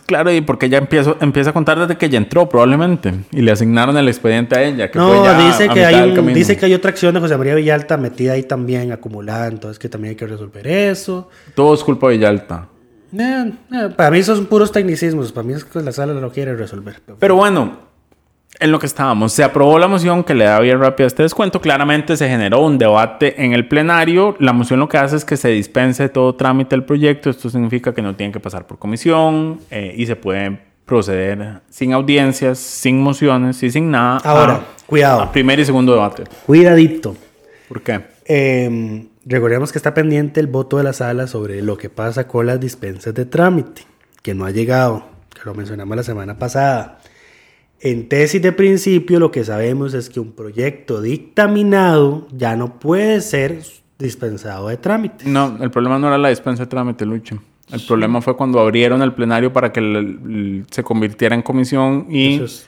Claro, y porque ella empieza, empieza a contar desde que ella entró, probablemente. Y le asignaron el expediente a ella. Que fue No, ya dice a que, hay un- dice que hay otra acción de José María Villalta metida ahí también, acumulada, entonces que también hay que resolver eso. Todo es culpa de Villalta. Eh, eh, para mí esos son puros tecnicismos, para mí es que la sala lo quiere resolver. Pero bueno, en lo que estábamos, se aprobó la moción que le da vía rápida este descuento. Claramente se generó un debate en el plenario. La moción lo que hace es que se dispense todo trámite del proyecto. Esto significa que no tienen que pasar por comisión eh, y se puede proceder sin audiencias, sin mociones y sin nada. Ahora, a- cuidado. a primer y segundo debate. Cuidadito. ¿Por qué? Eh, recordemos que está pendiente el voto de la sala sobre lo que pasa con las dispensas de trámite, que no ha llegado, que lo mencionamos la semana pasada. En tesis de principio lo que sabemos es que un proyecto dictaminado ya no puede ser dispensado de trámite. No, el problema no era la dispensa de trámite, Lucho. El problema fue cuando abrieron el plenario para que el- el- se convirtiera en comisión y... Eso es-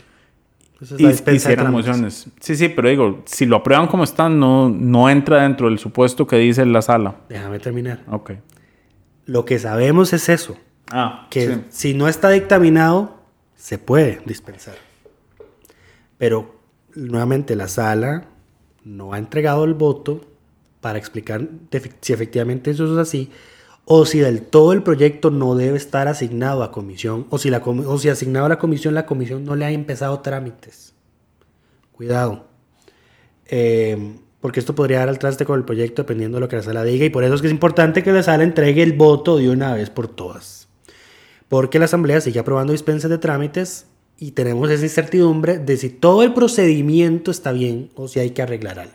eso la mociones. Sí, sí, pero digo, si lo aprueban como están, no, no entra dentro del supuesto que dice la sala. Déjame terminar. Ok. Lo que sabemos es eso, Ah, que si no está dictaminado, se puede dispensar. Pero nuevamente la sala no ha entregado el voto para explicar si efectivamente eso es así, o si del todo el proyecto no debe estar asignado a comisión, o si, asignado a la comisión, la comisión no le ha empezado trámites. Cuidado. Eh, porque esto podría dar al traste con el proyecto dependiendo de lo que la sala diga, y por eso es que es importante que la sala entregue el voto de una vez por todas. Porque la asamblea sigue aprobando dispensas de trámites y tenemos esa incertidumbre de si todo el procedimiento está bien o si hay que arreglar algo.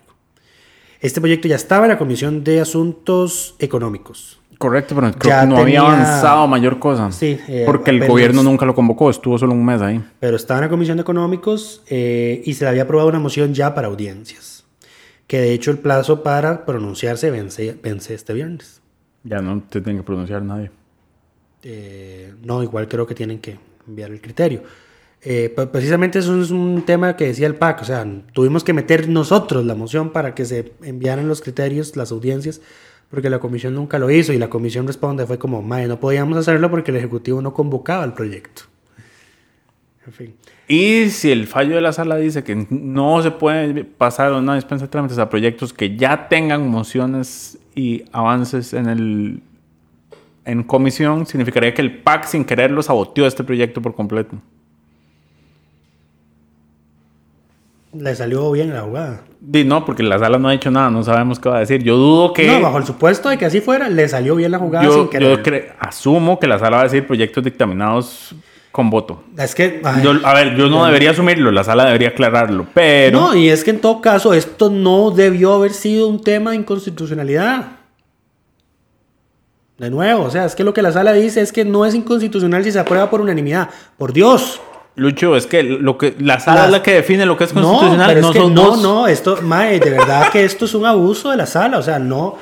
Este proyecto ya estaba en la Comisión de Asuntos Económicos. Correcto, pero creo Ya que no había avanzado mayor cosa. Sí, eh, porque el apenas- gobierno nunca lo convocó, estuvo solo un mes ahí. pero estaba en la Comisión de Económicos eh, y se le había aprobado una moción ya para audiencias. Que de hecho el plazo para pronunciarse vence, vence este viernes. Ya no te tiene que pronunciar nadie. Eh, no, igual creo que tienen que enviar el criterio. Eh, pre- precisamente eso es un tema que decía el PAC, o sea, tuvimos que meter nosotros la moción para que se enviaran los criterios, las audiencias, porque la comisión nunca lo hizo y la comisión responde, fue como, mae, no podíamos hacerlo porque el Ejecutivo no convocaba el proyecto. En fin. Y si el fallo de la sala dice que no se puede pasar una dispensa de trámites a proyectos que ya tengan mociones y avances en el en comisión, significaría que el PAC sin quererlo saboteó este proyecto por completo. Le salió bien la jugada. Di no, porque la sala no ha dicho nada, no sabemos qué va a decir. Yo dudo que. No, bajo el supuesto de que así fuera, le salió bien la jugada sin yo, querer. yo asumo que la sala va a decir proyectos dictaminados con voto. Es que, ay, Yo- a ver, yo no debería asumirlo, la sala debería aclararlo, pero. No, y es que en todo caso esto no debió haber sido un tema de inconstitucionalidad. De nuevo, o sea, es que lo que la sala dice es que no es inconstitucional si se aprueba por unanimidad. Por Dios. Lucho, es que lo que la sala es la que define lo que es No, constitucional, pero no, es que son no, dos. no, esto, mae, de verdad que esto es un abuso de la sala, o sea, no,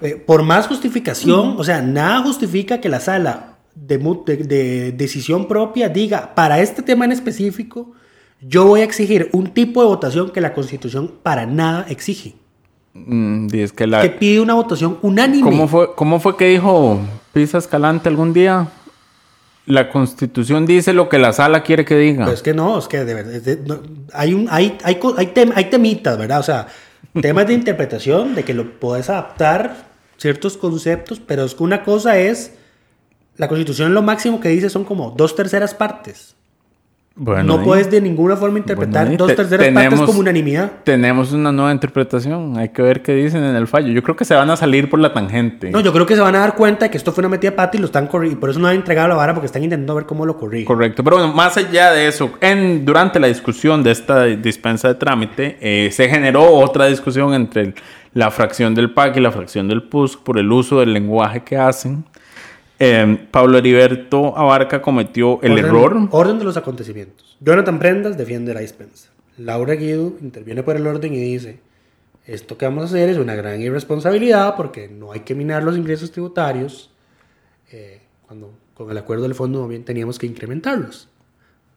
eh, por más justificación, o sea, nada justifica que la sala de, de- de decisión propia diga, para este tema en específico, yo voy a exigir un tipo de votación que la Constitución para nada exige, Mm, es que la- que pide una votación unánime. ¿cómo, fue, ¿Cómo fue que dijo Pisa Escalante algún día? La constitución dice lo que la sala quiere que diga. Pero es que no, es que de verdad, es de- no, hay, un, hay, hay, hay, tem- hay temitas, ¿verdad? O sea, temas de interpretación, de que lo puedes adaptar ciertos conceptos, pero es que una cosa es, la constitución lo máximo que dice son como dos terceras partes. Bueno, no puedes de ninguna forma interpretar Bueno, dos te- terceras tenemos- partes como unanimidad. Tenemos una nueva interpretación. Hay que ver qué dicen en el fallo. Yo creo que se van a salir por la tangente. No, yo creo que se van a dar cuenta de que esto fue una metida de pata y lo están y por eso no han entregado la vara porque están intentando ver cómo lo corrigen. Correcto, pero bueno, más allá de eso, en, durante la discusión de esta dispensa de trámite, eh, se generó otra discusión entre el- la fracción del PAC y la fracción del PUSC por el uso del lenguaje que hacen. Eh, Pablo Heriberto Abarca cometió el Orden- error. Orden de los acontecimientos. Jonathan Prendas defiende la dispensa. Laura Guido interviene por el orden y dice, esto que vamos a hacer es una gran irresponsabilidad porque no hay que minar los ingresos tributarios, eh, cuando con el acuerdo del fondo también teníamos que incrementarlos.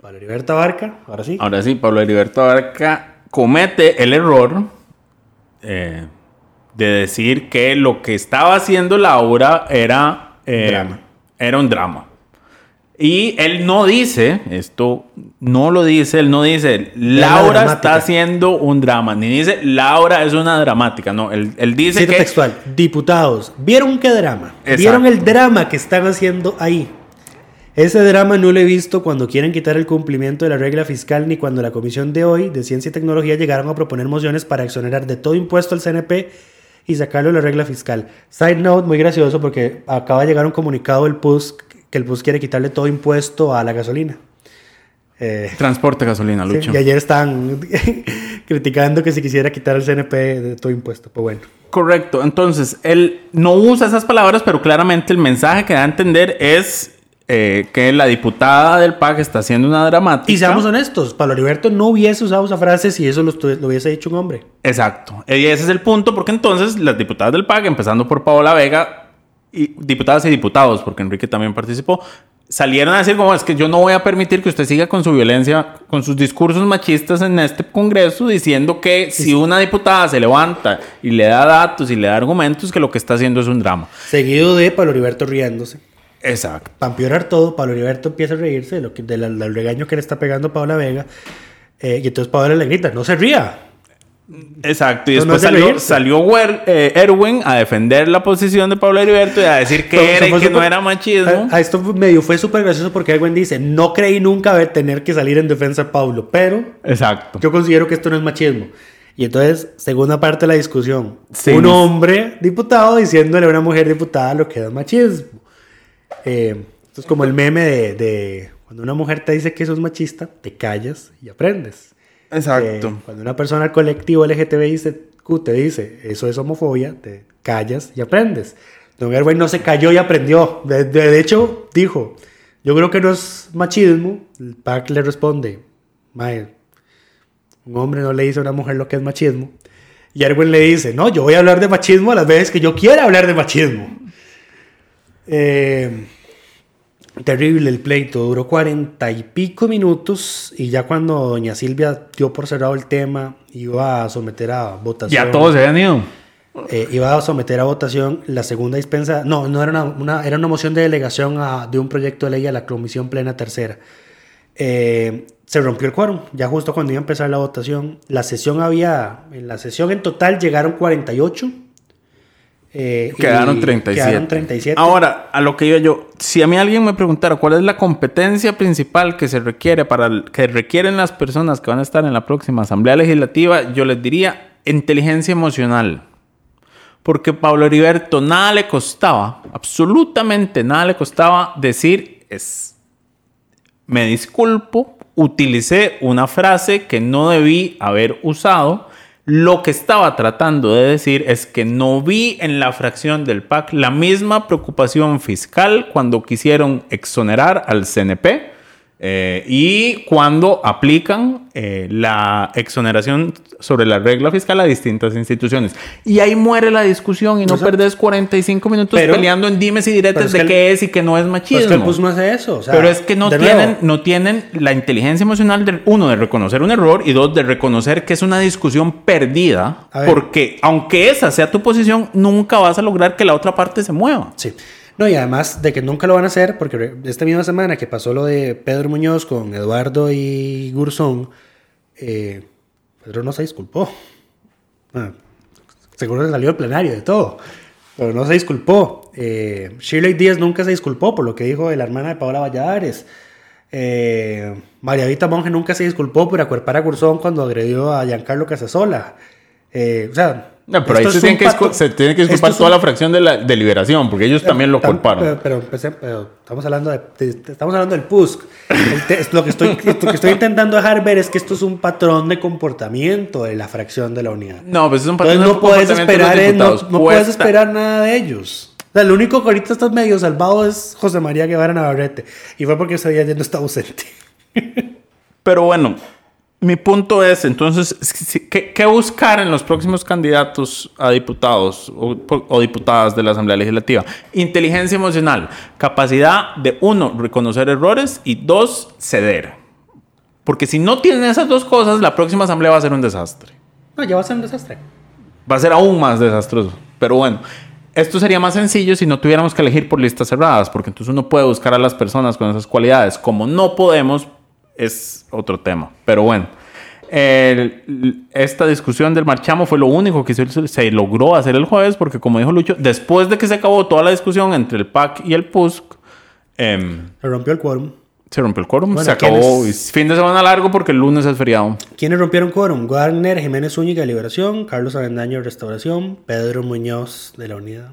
Valeria Berta Barca, ahora sí. Ahora sí, Pablo Heriberto Abarca comete el error eh, de decir que lo que estaba haciendo Laura era, Drama. era un drama. Y él no dice, esto no lo dice, él no dice, la Laura está haciendo un drama, ni dice, Laura es una dramática, no, él, él dice Cita que... textual. Diputados, ¿vieron qué drama? Exacto. ¿Vieron el drama que están haciendo ahí? Ese drama no lo he visto cuando quieren quitar el cumplimiento de la regla fiscal ni cuando la comisión de hoy de Ciencia y Tecnología llegaron a proponer mociones para exonerar de todo impuesto al CNP y sacarlo de la regla fiscal. Side note, muy gracioso porque acaba de llegar un comunicado del PUS que el PUS quiere quitarle todo impuesto a la gasolina. Eh, Transporte gasolina, sí, Lucho. y ayer están criticando que si quisiera quitar el CNP de todo impuesto. Pues bueno. Correcto, entonces él no usa esas palabras, pero claramente el mensaje que da a entender es eh, que la diputada del PAC está haciendo una dramática. Y seamos honestos, Pablo Heriberto no hubiese usado esa frase si eso lo, hubiese dicho un hombre. Exacto. Y ese es el punto, porque entonces las diputadas del PAC, empezando por Paola Vega, y diputadas y diputados, porque Enrique también participó, salieron a decir como es que yo no voy a permitir que usted siga con su violencia, con sus discursos machistas en este Congreso, diciendo que si una diputada se levanta y le da datos y le da argumentos, que lo que está haciendo es un drama. Seguido de Pablo Heriberto riéndose. Exacto. Para empeorar todo, Pablo Heriberto empieza a reírse de lo que, de la- del regaño que le está pegando Paola Vega. eh, y entonces Paola le grita, no se ría. Exacto, y No, después es de salió, salió Wer- eh, Erwin a defender la posición de Pablo Heriberto y a decir que era y que no era machismo. A, a esto medio fue súper gracioso porque Erwin dice, no creí nunca ver, tener que salir en defensa de Pablo, pero Exacto. yo considero que esto no es machismo. Y entonces, segunda parte de la discusión, Sí, un hombre diputado diciéndole a una mujer diputada lo que es machismo. Eh, esto es como el meme de, de cuando una mujer te dice que eso es machista, te callas y aprendes. Exacto. Eh, cuando una persona colectivo LGTBI se- Q te dice eso es homofobia, te callas y aprendes. Don Erwin no se cayó y aprendió. De, de- de hecho, dijo, yo creo que no es machismo. El PAC le responde, "Mae, un hombre no le dice a una mujer lo que es machismo. Y Erwin le dice, no, yo voy a hablar de machismo a las veces que yo quiera hablar de machismo. Eh, terrible el pleito, duró cuarenta y pico minutos y ya cuando doña Silvia dio por cerrado el tema, iba a someter a votación. Ya todos se habían ido. eh, iba a someter a votación la segunda dispensa, no, no era una, una- era una moción de delegación a- de un proyecto de ley a la Comisión Plena Tercera. Eh, se rompió el quórum, ya justo cuando iba a empezar la votación. La sesión había, en la sesión en total llegaron 48. Eh, Quedaron 37. Quedaron 37. Ahora, a lo que iba yo, si a mí alguien me preguntara cuál es la competencia principal que se requiere para el- que requieren las personas que van a estar en la próxima Asamblea Legislativa, yo les diría inteligencia emocional. Porque Pablo Heriberto nada le costaba, absolutamente nada le costaba decir es me disculpo, utilicé una frase que no debí haber usado. Lo que estaba tratando de decir es que no vi en la fracción del PAC la misma preocupación fiscal cuando quisieron exonerar al CNP eh, y cuando aplican eh, la exoneración sobre la regla fiscal a distintas instituciones. Y ahí muere la discusión y no Exacto. perdés 45 minutos Pero- peleando en dimes y pero diretes es de que el- qué es y qué no es machismo. Pues que el PUS no hace eso. o sea, Pero es que no tienen, no tienen la inteligencia emocional de, uno, de reconocer un error y dos, de reconocer que es una discusión perdida. Porque aunque esa sea tu posición, nunca vas a lograr que la otra parte se mueva. Sí. No, y además de que nunca lo van a hacer, porque esta misma semana que pasó lo de Pedro Muñoz con Eduardo y Gurzón, eh, Pedro no se disculpó. Ah, seguro que salió del plenario de todo, pero no se disculpó. Eh, Shirley Díaz nunca se disculpó por lo que dijo de la hermana de Paola Valladares. Eh, María Vita Monge nunca se disculpó por acuerpar a Gurzón cuando agredió a Giancarlo Casasola. O sea, No, pero ahí se tiene, que, se tiene que disculpar toda un- la fracción de, la, de liberación, porque ellos también lo Tam- culparon. Pero, pero, empecé- pero estamos hablando de, de- estamos hablando del PUSC. Lo, que estoy, lo que estoy intentando dejar ver es que esto es un patrón de comportamiento de la fracción de la unidad. no, pues es un Entonces patrón de no puedes comportamiento de los esperar, no, no puedes esperar nada de ellos. O sea, el único que ahorita está medio salvado es José María Guevara Navarrete. Y fue porque ese día ya no está ausente. Pero bueno, mi punto es, entonces, ¿qué, qué buscar en los próximos candidatos a diputados o, o diputadas de la Asamblea Legislativa? Inteligencia emocional, capacidad de, uno, reconocer errores y dos, ceder. Porque si no tienen esas dos cosas, la próxima Asamblea va a ser un desastre. No, ya va a ser un desastre. Va a ser aún más desastroso. Pero bueno, Esto sería más sencillo si no tuviéramos que elegir por listas cerradas, porque entonces uno puede buscar a las personas con esas cualidades. Como no podemos, es otro tema. Pero bueno, el- esta discusión del marchamo fue lo único que se, se logró hacer el jueves, porque como dijo Lucho, después de que se acabó toda la discusión entre el PAC y el PUSC, em, Se rompió el quórum. se rompió el quórum, Bueno, se acabó. ¿quiénes- y Fin de semana largo porque el lunes es feriado. ¿Quiénes rompieron quórum? Wagner Jiménez Zúñiga de Liberación, Carlos Avendaño de Restauración, Pedro Muñoz de la Unidad,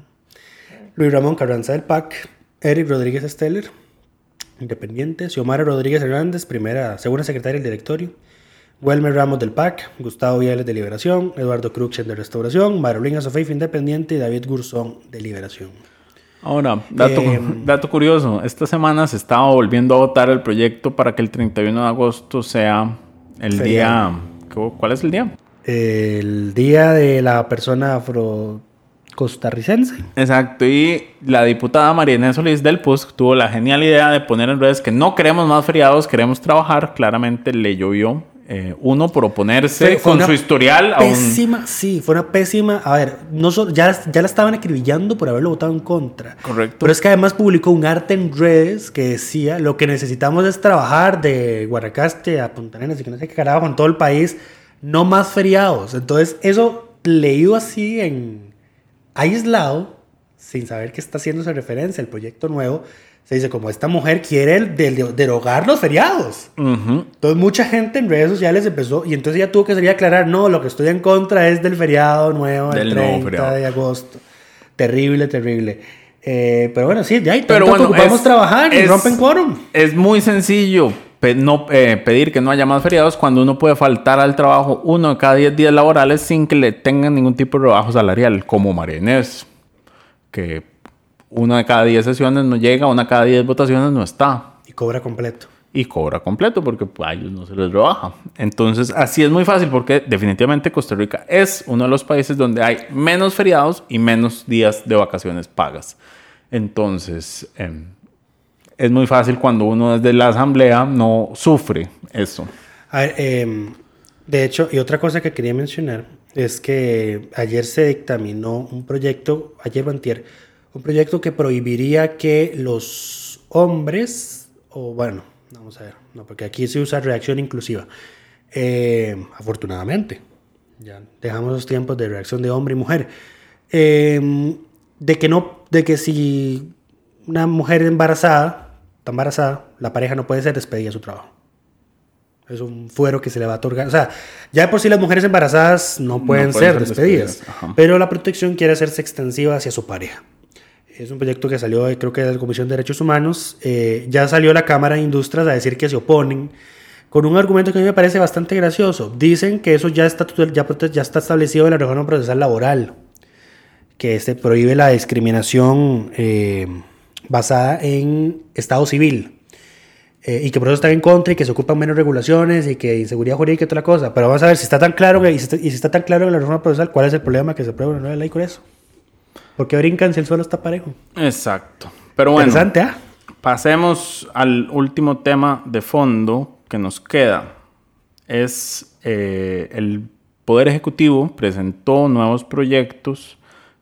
Luis Ramón Carranza del PAC, Eric Rodríguez Esteller, Independiente, Xiomara Rodríguez Hernández, primera, segunda secretaria del directorio, Welmer Ramos del PAC, Gustavo Viales de Liberación, Eduardo Cruxen de Restauración, Marolina Sofeif Independiente y David Gurzón de Liberación. Ahora, dato, Em, dato curioso, esta semana se estaba volviendo a votar el proyecto para que el 31 de agosto sea el Feriado. día... ¿cu- ¿Cuál es el día? El día de la persona afro costarricense. Exacto, y la diputada María Inés Solís del PUSC tuvo la genial idea de poner en redes que no queremos más feriados, queremos trabajar. Claramente le llovió eh, uno por oponerse Fue- fue con su historial a un... Pésima, sí, fue una pésima. A ver, no so- ya, ya la estaban acribillando por haberlo votado en contra. Correcto. Pero es que además publicó un arte en redes que decía: lo que necesitamos es trabajar de Guanacaste a Punta Arenas y que no sé qué carajo en todo el país, no más feriados. Entonces, eso leído así en aislado, sin saber que está haciéndose referencia al proyecto nuevo, se dice: como esta mujer quiere el- derogar los feriados. Ujú. Entonces mucha gente en redes sociales empezó y entonces ya tuvo que salir a aclarar, no, lo que estoy en contra es del feriado nuevo, Del nuevo 30 feriado. de agosto. Terrible, terrible. Eh, pero bueno, sí, ya hay Pero tanto bueno, que ocupamos es- trabajar y es- rompen quórum. Es muy sencillo pe- no, eh, pedir que no haya más feriados cuando uno puede faltar al trabajo uno de cada 10 días laborales sin que le tengan ningún tipo de rebajo salarial, como María Inés, que una de cada 10 sesiones no llega, una de cada 10 votaciones no está. Y cobra completo. Y cobra completo porque pues, a ellos no se les rebaja. Entonces, así es muy fácil porque definitivamente Costa Rica es uno de los países donde hay menos feriados y menos días de vacaciones pagas. Entonces, em, es muy fácil cuando uno desde la asamblea no sufre eso. A ver, em, de hecho, y otra cosa que quería mencionar es que ayer se dictaminó un proyecto, ayer o un proyecto que prohibiría que los hombres, o bueno, vamos a ver, no, porque aquí se usa reacción inclusiva, Eh, afortunadamente, ya dejamos los tiempos de reacción de hombre y mujer, Em, de que no, de que si una mujer embarazada, está embarazada, la pareja no puede ser despedida de su trabajo. Es un fuero que se le va a otorgar. O sea, ya de por sí las mujeres embarazadas no pueden, pueden ser, ser despedidas. Pero la protección quiere hacerse extensiva hacia su pareja. Es un proyecto que salió, creo que de la Comisión de Derechos Humanos. Eh, ya salió la Cámara de Industrias a decir que se oponen con un argumento que a mí me parece bastante gracioso. Dicen que eso ya está, ya, está establecido en la reforma procesal laboral, que se prohíbe la discriminación eh, basada en estado civil. Eh, y que por eso están en contra y que se ocupan menos regulaciones y que inseguridad jurídica y toda la cosa. Pero vamos a ver si está tan claro que- y si está, y si está tan claro en la reforma procesal, ¿cuál es el problema que se apruebe una nueva ley con eso? Porque brincan si el suelo está parejo. Exacto. Pero bueno, Interesante, ¿ah? pasemos al último tema de fondo que nos queda. Es eh, el Poder Ejecutivo presentó nuevos proyectos,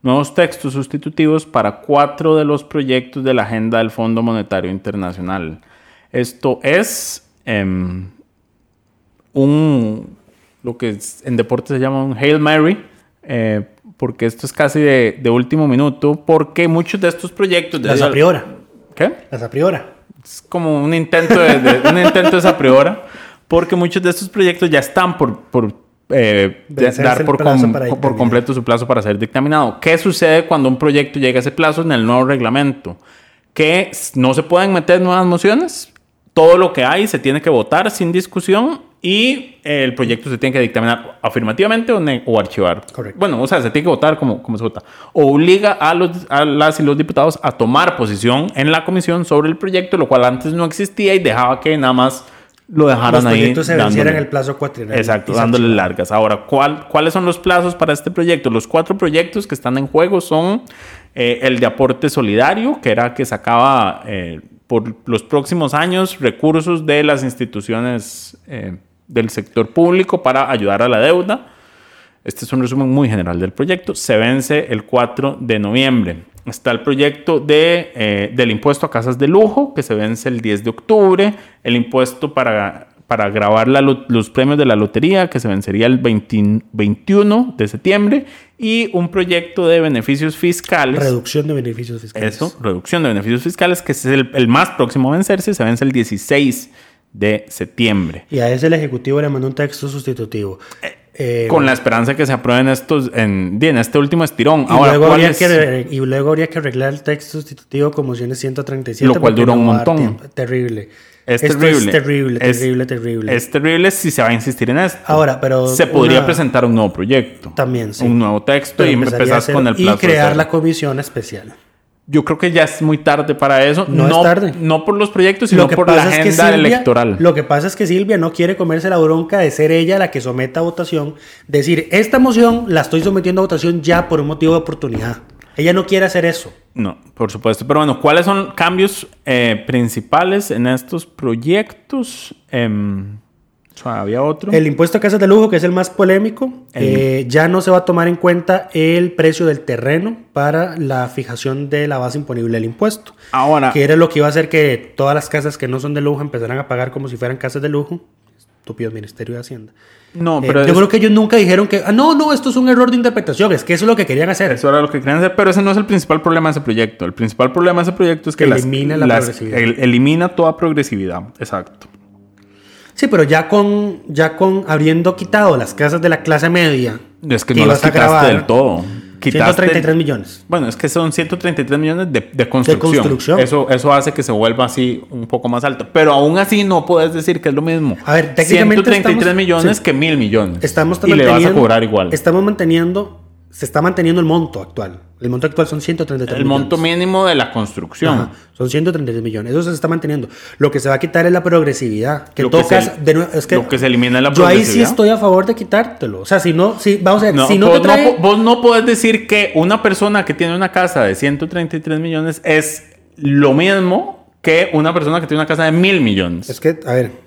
nuevos textos sustitutivos para cuatro de los proyectos de la agenda del Fondo Monetario Internacional. Esto es em, un, lo que en deporte se llama un Hail Mary, eh, porque esto es casi de, de último minuto, porque muchos de estos proyectos... Las debido a priori. ¿Qué? Las a priori. Es como un intento de, de- un intento de esa priora, porque muchos de estos proyectos ya están por, por eh, dar por, com- por completo su plazo para ser dictaminado. ¿Qué sucede cuando un proyecto llega a ese plazo en el nuevo reglamento? Que no se pueden meter nuevas mociones, todo lo que hay se tiene que votar sin discusión y el proyecto se tiene que dictaminar afirmativamente o, o archivar. Correcto. Bueno, o sea, se tiene que votar como, como se vota. O obliga a, los, a las y los diputados a tomar posición en la comisión sobre el proyecto, lo cual antes no existía y dejaba que nada más lo dejaran Los ahí. se dándole- en el plazo cuatrienal. Exacto, dándole largas. Ahora, ¿cuál, ¿cuáles son los plazos para este proyecto? Los cuatro proyectos que están en juego son eh, el de aporte solidario, que era que sacaba eh, por los próximos años recursos de las instituciones eh, del sector público para ayudar a la deuda. Este es un resumen muy general del proyecto. Se vence el 4 de noviembre. Está el proyecto de, eh, del impuesto a casas de lujo, que se vence el 10 de octubre. El impuesto para, para grabar la lo- los premios de la lotería, que se vencería el 20 21 de septiembre. Y un proyecto de beneficios fiscales. Reducción de beneficios fiscales. Eso, reducción de beneficios fiscales, que es el, el más próximo a vencerse, se vence el 16 de septiembre. Y a ese el Ejecutivo le mandó un texto sustitutivo. Eh, Con la esperanza de que se aprueben estos en, en este último estirón. y, Ahora, luego ¿cuál habría es? que y luego habría que arreglar el texto sustitutivo con mociones 137. Lo cual dura un no montón. tiempo. Terrible. Es Esto terrible. Es terrible, Es- terrible, terrible. Es terrible si se va a insistir en esto. Ahora, pero Se podría una- presentar un nuevo proyecto. También, sí. Un nuevo texto Pero y empezás hacer- con el plazo. Y crear la comisión especial. Yo creo que ya es muy tarde para eso. No es tarde. No por los proyectos, sino por la agenda electoral. Lo que pasa es que Silvia no quiere comerse la bronca de ser ella la que someta a votación. Decir, esta moción la estoy sometiendo a votación ya por un motivo de oportunidad. Ella no quiere hacer eso. No, por supuesto. Pero bueno, ¿cuáles son cambios eh, principales en estos proyectos? Em, había otro. El impuesto a casas de lujo, que es el más polémico, eh, ya no se va a tomar en cuenta el precio del terreno para la fijación de la base imponible del impuesto. Ahora, Que era lo que iba a hacer que todas las casas que no son de lujo empezaran a pagar como si fueran casas de lujo. Estúpido Ministerio de Hacienda. no, Eh, pero yo creo que ellos nunca dijeron que, ah, no, no, esto es un error de interpretación, es que eso es lo que querían hacer. Eso era lo que querían hacer, pero ese no es el principal problema de ese proyecto. El principal problema de ese proyecto es que las- Elimina la las- progresividad. el- elimina toda progresividad. Exacto. Sí, pero ya con, ya con habiendo quitado las casas de la clase media, Es que que no las quitaste grabar del todo. Quitaste, 133 millones. Bueno, es que son 133 millones de, de construcción. construcción. Eso, eso hace que se vuelva así un poco más alto. Pero aún así no puedes decir que es lo mismo. A ver, técnicamente 133 estamos- millones sí. que mil millones. Estamos y le vas a cobrar igual. Estamos manteniendo, se está manteniendo el monto actual. El monto actual son 133 el monto millones. mínimo de la construcción. Ajá, son 133 millones. Eso se está manteniendo. Lo que se va a quitar es la progresividad. Que Lo todo que se- de nuevo, es que lo que se elimina es la Yo ahí sí progresividad. estoy a favor de quitártelo. O sea, si no, si, vamos a ver, No, si no vos, te trae... no, vos no podés decir que una persona que tiene una casa de 133 millones es lo mismo que una persona que tiene una casa de mil millones. Es que, a ver.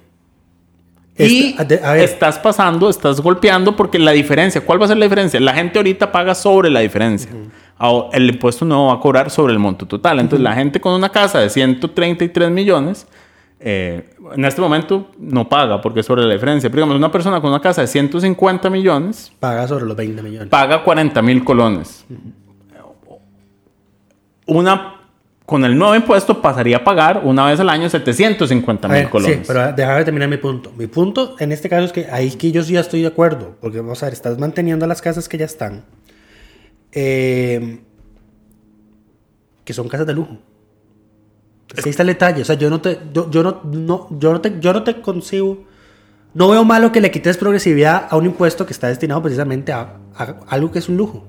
Y a ver, estás pasando, estás golpeando porque la diferencia, ¿cuál va a ser la diferencia? La gente ahorita paga sobre la diferencia. El impuesto no va a cobrar sobre el monto total. Entonces, la gente con una casa de 133 millones, eh, en este momento no paga porque es sobre la diferencia. Pero digamos, una persona con una casa de 150 millones paga sobre los 20 millones. paga 40 mil colones. Una con el nuevo impuesto pasaría a pagar una vez al año 750 A mil colones. Sí, pero déjame terminar mi punto. Mi punto en este caso es que ahí que yo sí ya estoy de acuerdo, porque vamos a ver, estás manteniendo las casas que ya están, eh, que son casas de lujo. Es ahí está el detalle, o sea, yo no te, yo, yo no, no, yo no te, yo no te concibo, no veo malo que le quites progresividad a un impuesto que está destinado precisamente a, a algo que es un lujo.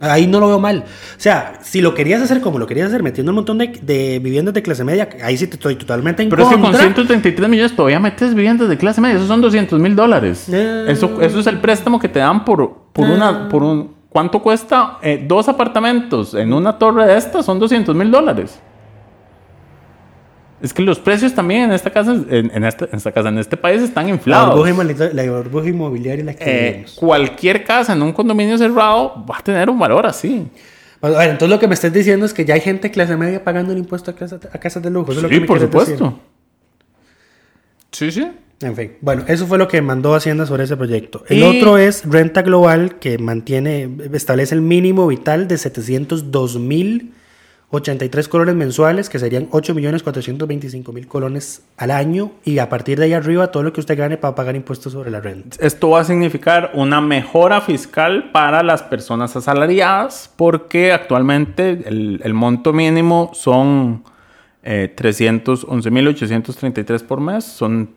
Ahí no lo veo mal. O sea, si lo querías hacer como lo querías hacer, metiendo un montón de, de viviendas de clase media, ahí sí te estoy totalmente en Pero es que con contra. 133 millones todavía metes viviendas de clase media. Esos son 200 mil dólares. Eh. Eso, eso es el préstamo que te dan por, por una... Por un, ¿Cuánto cuesta eh, dos apartamentos en una torre de estas? Son 200 mil dólares. Es que los precios también en esta casa, en, en esta, en esta casa, en este país están la inflados. burbuja, inmobiliaria- la burbuja inmobiliaria la que Eh, cualquier casa en un condominio cerrado va a tener un valor así. A ver, entonces lo que me estás diciendo es que ya hay gente clase media pagando el impuesto a, casa- a casas de lujo. Eso es lo que Sí, me por supuesto. decir. Sí, sí. En fin, bueno, eso fue lo que mandó Hacienda sobre ese proyecto. El Y- otro es Renta Global, que mantiene, establece el mínimo vital de 702 mil 83 colones mensuales, que serían 8 millones 425 mil colones al año, y a partir de ahí arriba todo lo que usted gane para pagar impuestos sobre la renta. Esto va a significar una mejora fiscal para las personas asalariadas porque actualmente el, el monto mínimo son eh, 311.833 por mes. Son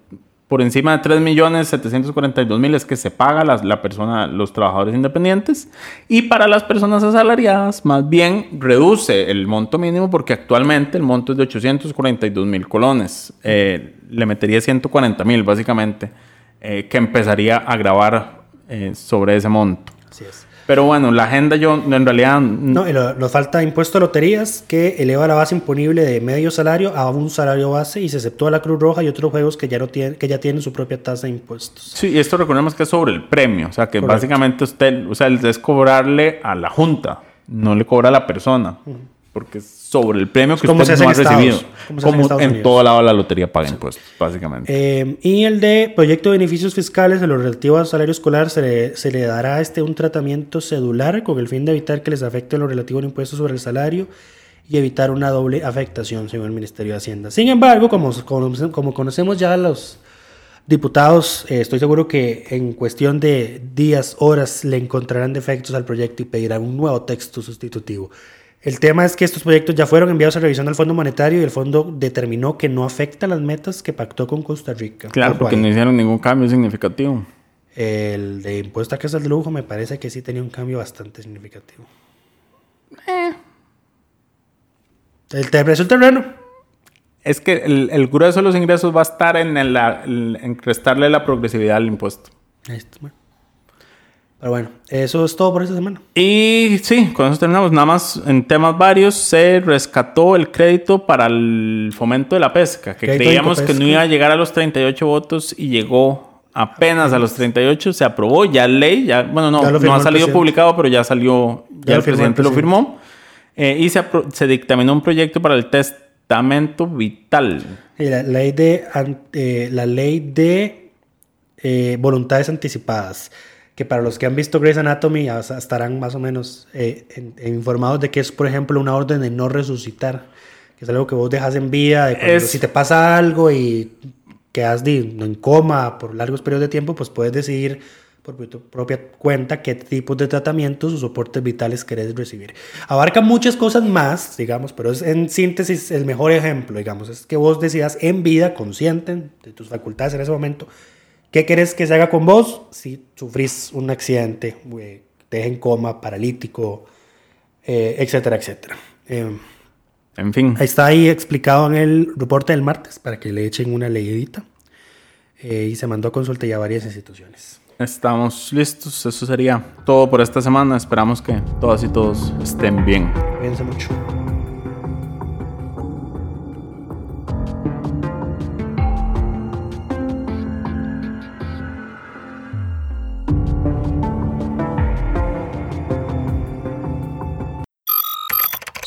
por encima de 3.742.000 es que se paga la, la persona, los trabajadores independientes. Y para las personas asalariadas, más bien reduce el monto mínimo porque actualmente el monto es de 842.000 colones. Eh, le metería 140.000 básicamente, eh, que empezaría a grabar eh, sobre ese monto. Así es. Pero bueno, la agenda yo en realidad... No, y lo- falta impuesto a loterías que eleva la base imponible de medio salario a un salario base y se exceptúa la Cruz Roja y otros juegos que ya, no tienen, que ya tienen su propia tasa de impuestos. Sí, y esto recordemos que es sobre el premio. O sea, que Correcto. básicamente usted, o sea, es cobrarle a la junta, no le cobra a la persona. Porque es sobre el premio que Como usted se no ha hace en recibido. Como en en todo lado la lotería paga impuestos, básicamente. Eh, y el de proyecto de beneficios fiscales en lo relativo al salario escolar se le, se le dará a este un tratamiento cedular con el fin de evitar que les afecte lo relativo al impuesto sobre el salario y evitar una doble afectación según el Ministerio de Hacienda. Sin embargo, como, como, como conocemos ya a los diputados, eh, estoy seguro que en cuestión de días, horas, le encontrarán defectos al proyecto y pedirán un nuevo texto sustitutivo. El tema es que estos proyectos ya fueron enviados a revisión al Fondo Monetario y el fondo determinó que no afecta las metas que pactó con Costa Rica. claro, porque ahí. no hicieron ningún cambio significativo. El de impuesto a casas de lujo me parece que sí tenía un cambio bastante significativo. El te- precio del terreno. Es que el, el grueso de los ingresos va a estar en, el- en restarle la progresividad al impuesto. Ahí está, bueno. Pero bueno, eso es todo por esta semana. Y sí, con eso terminamos. Nada más en temas varios se rescató el crédito para el fomento de la pesca, que Crédito creíamos que no iba a llegar a los 38 votos y llegó apenas a los 38, se aprobó, ya ley, ya, bueno, no, Ya no ha salido publicado, pero ya salió, ya, lo el presidente lo firmó. Eh, y se, se dictaminó un proyecto para el testamento vital. Y la ley de, eh, la ley de eh, voluntades anticipadas, que para los que han visto Grey's Anatomy estarán más o menos eh, en- informados de que es, por ejemplo, una orden de no resucitar, que es algo que vos dejas en vida, de cuando- Es- si te pasa algo y quedas di- en coma por largos periodos de tiempo, pues puedes decidir por tu propia cuenta qué tipos de tratamientos o soportes vitales querés recibir. Abarca muchas cosas más, digamos, pero es en síntesis el mejor ejemplo, digamos, es que vos decidas en vida, consciente de tus facultades en ese momento, qué querés que se haga con vos si sufrís un accidente, te deja en coma, paralítico, eh, etcétera, etcétera. Eh, En fin, Ahí está ahí explicado en el reporte del martes para que le echen una leidita. Eh, y se mandó a consulta ya a varias instituciones. estamos listos. Eso sería todo por esta semana. Esperamos que todas y todos estén bien. Cuídense mucho.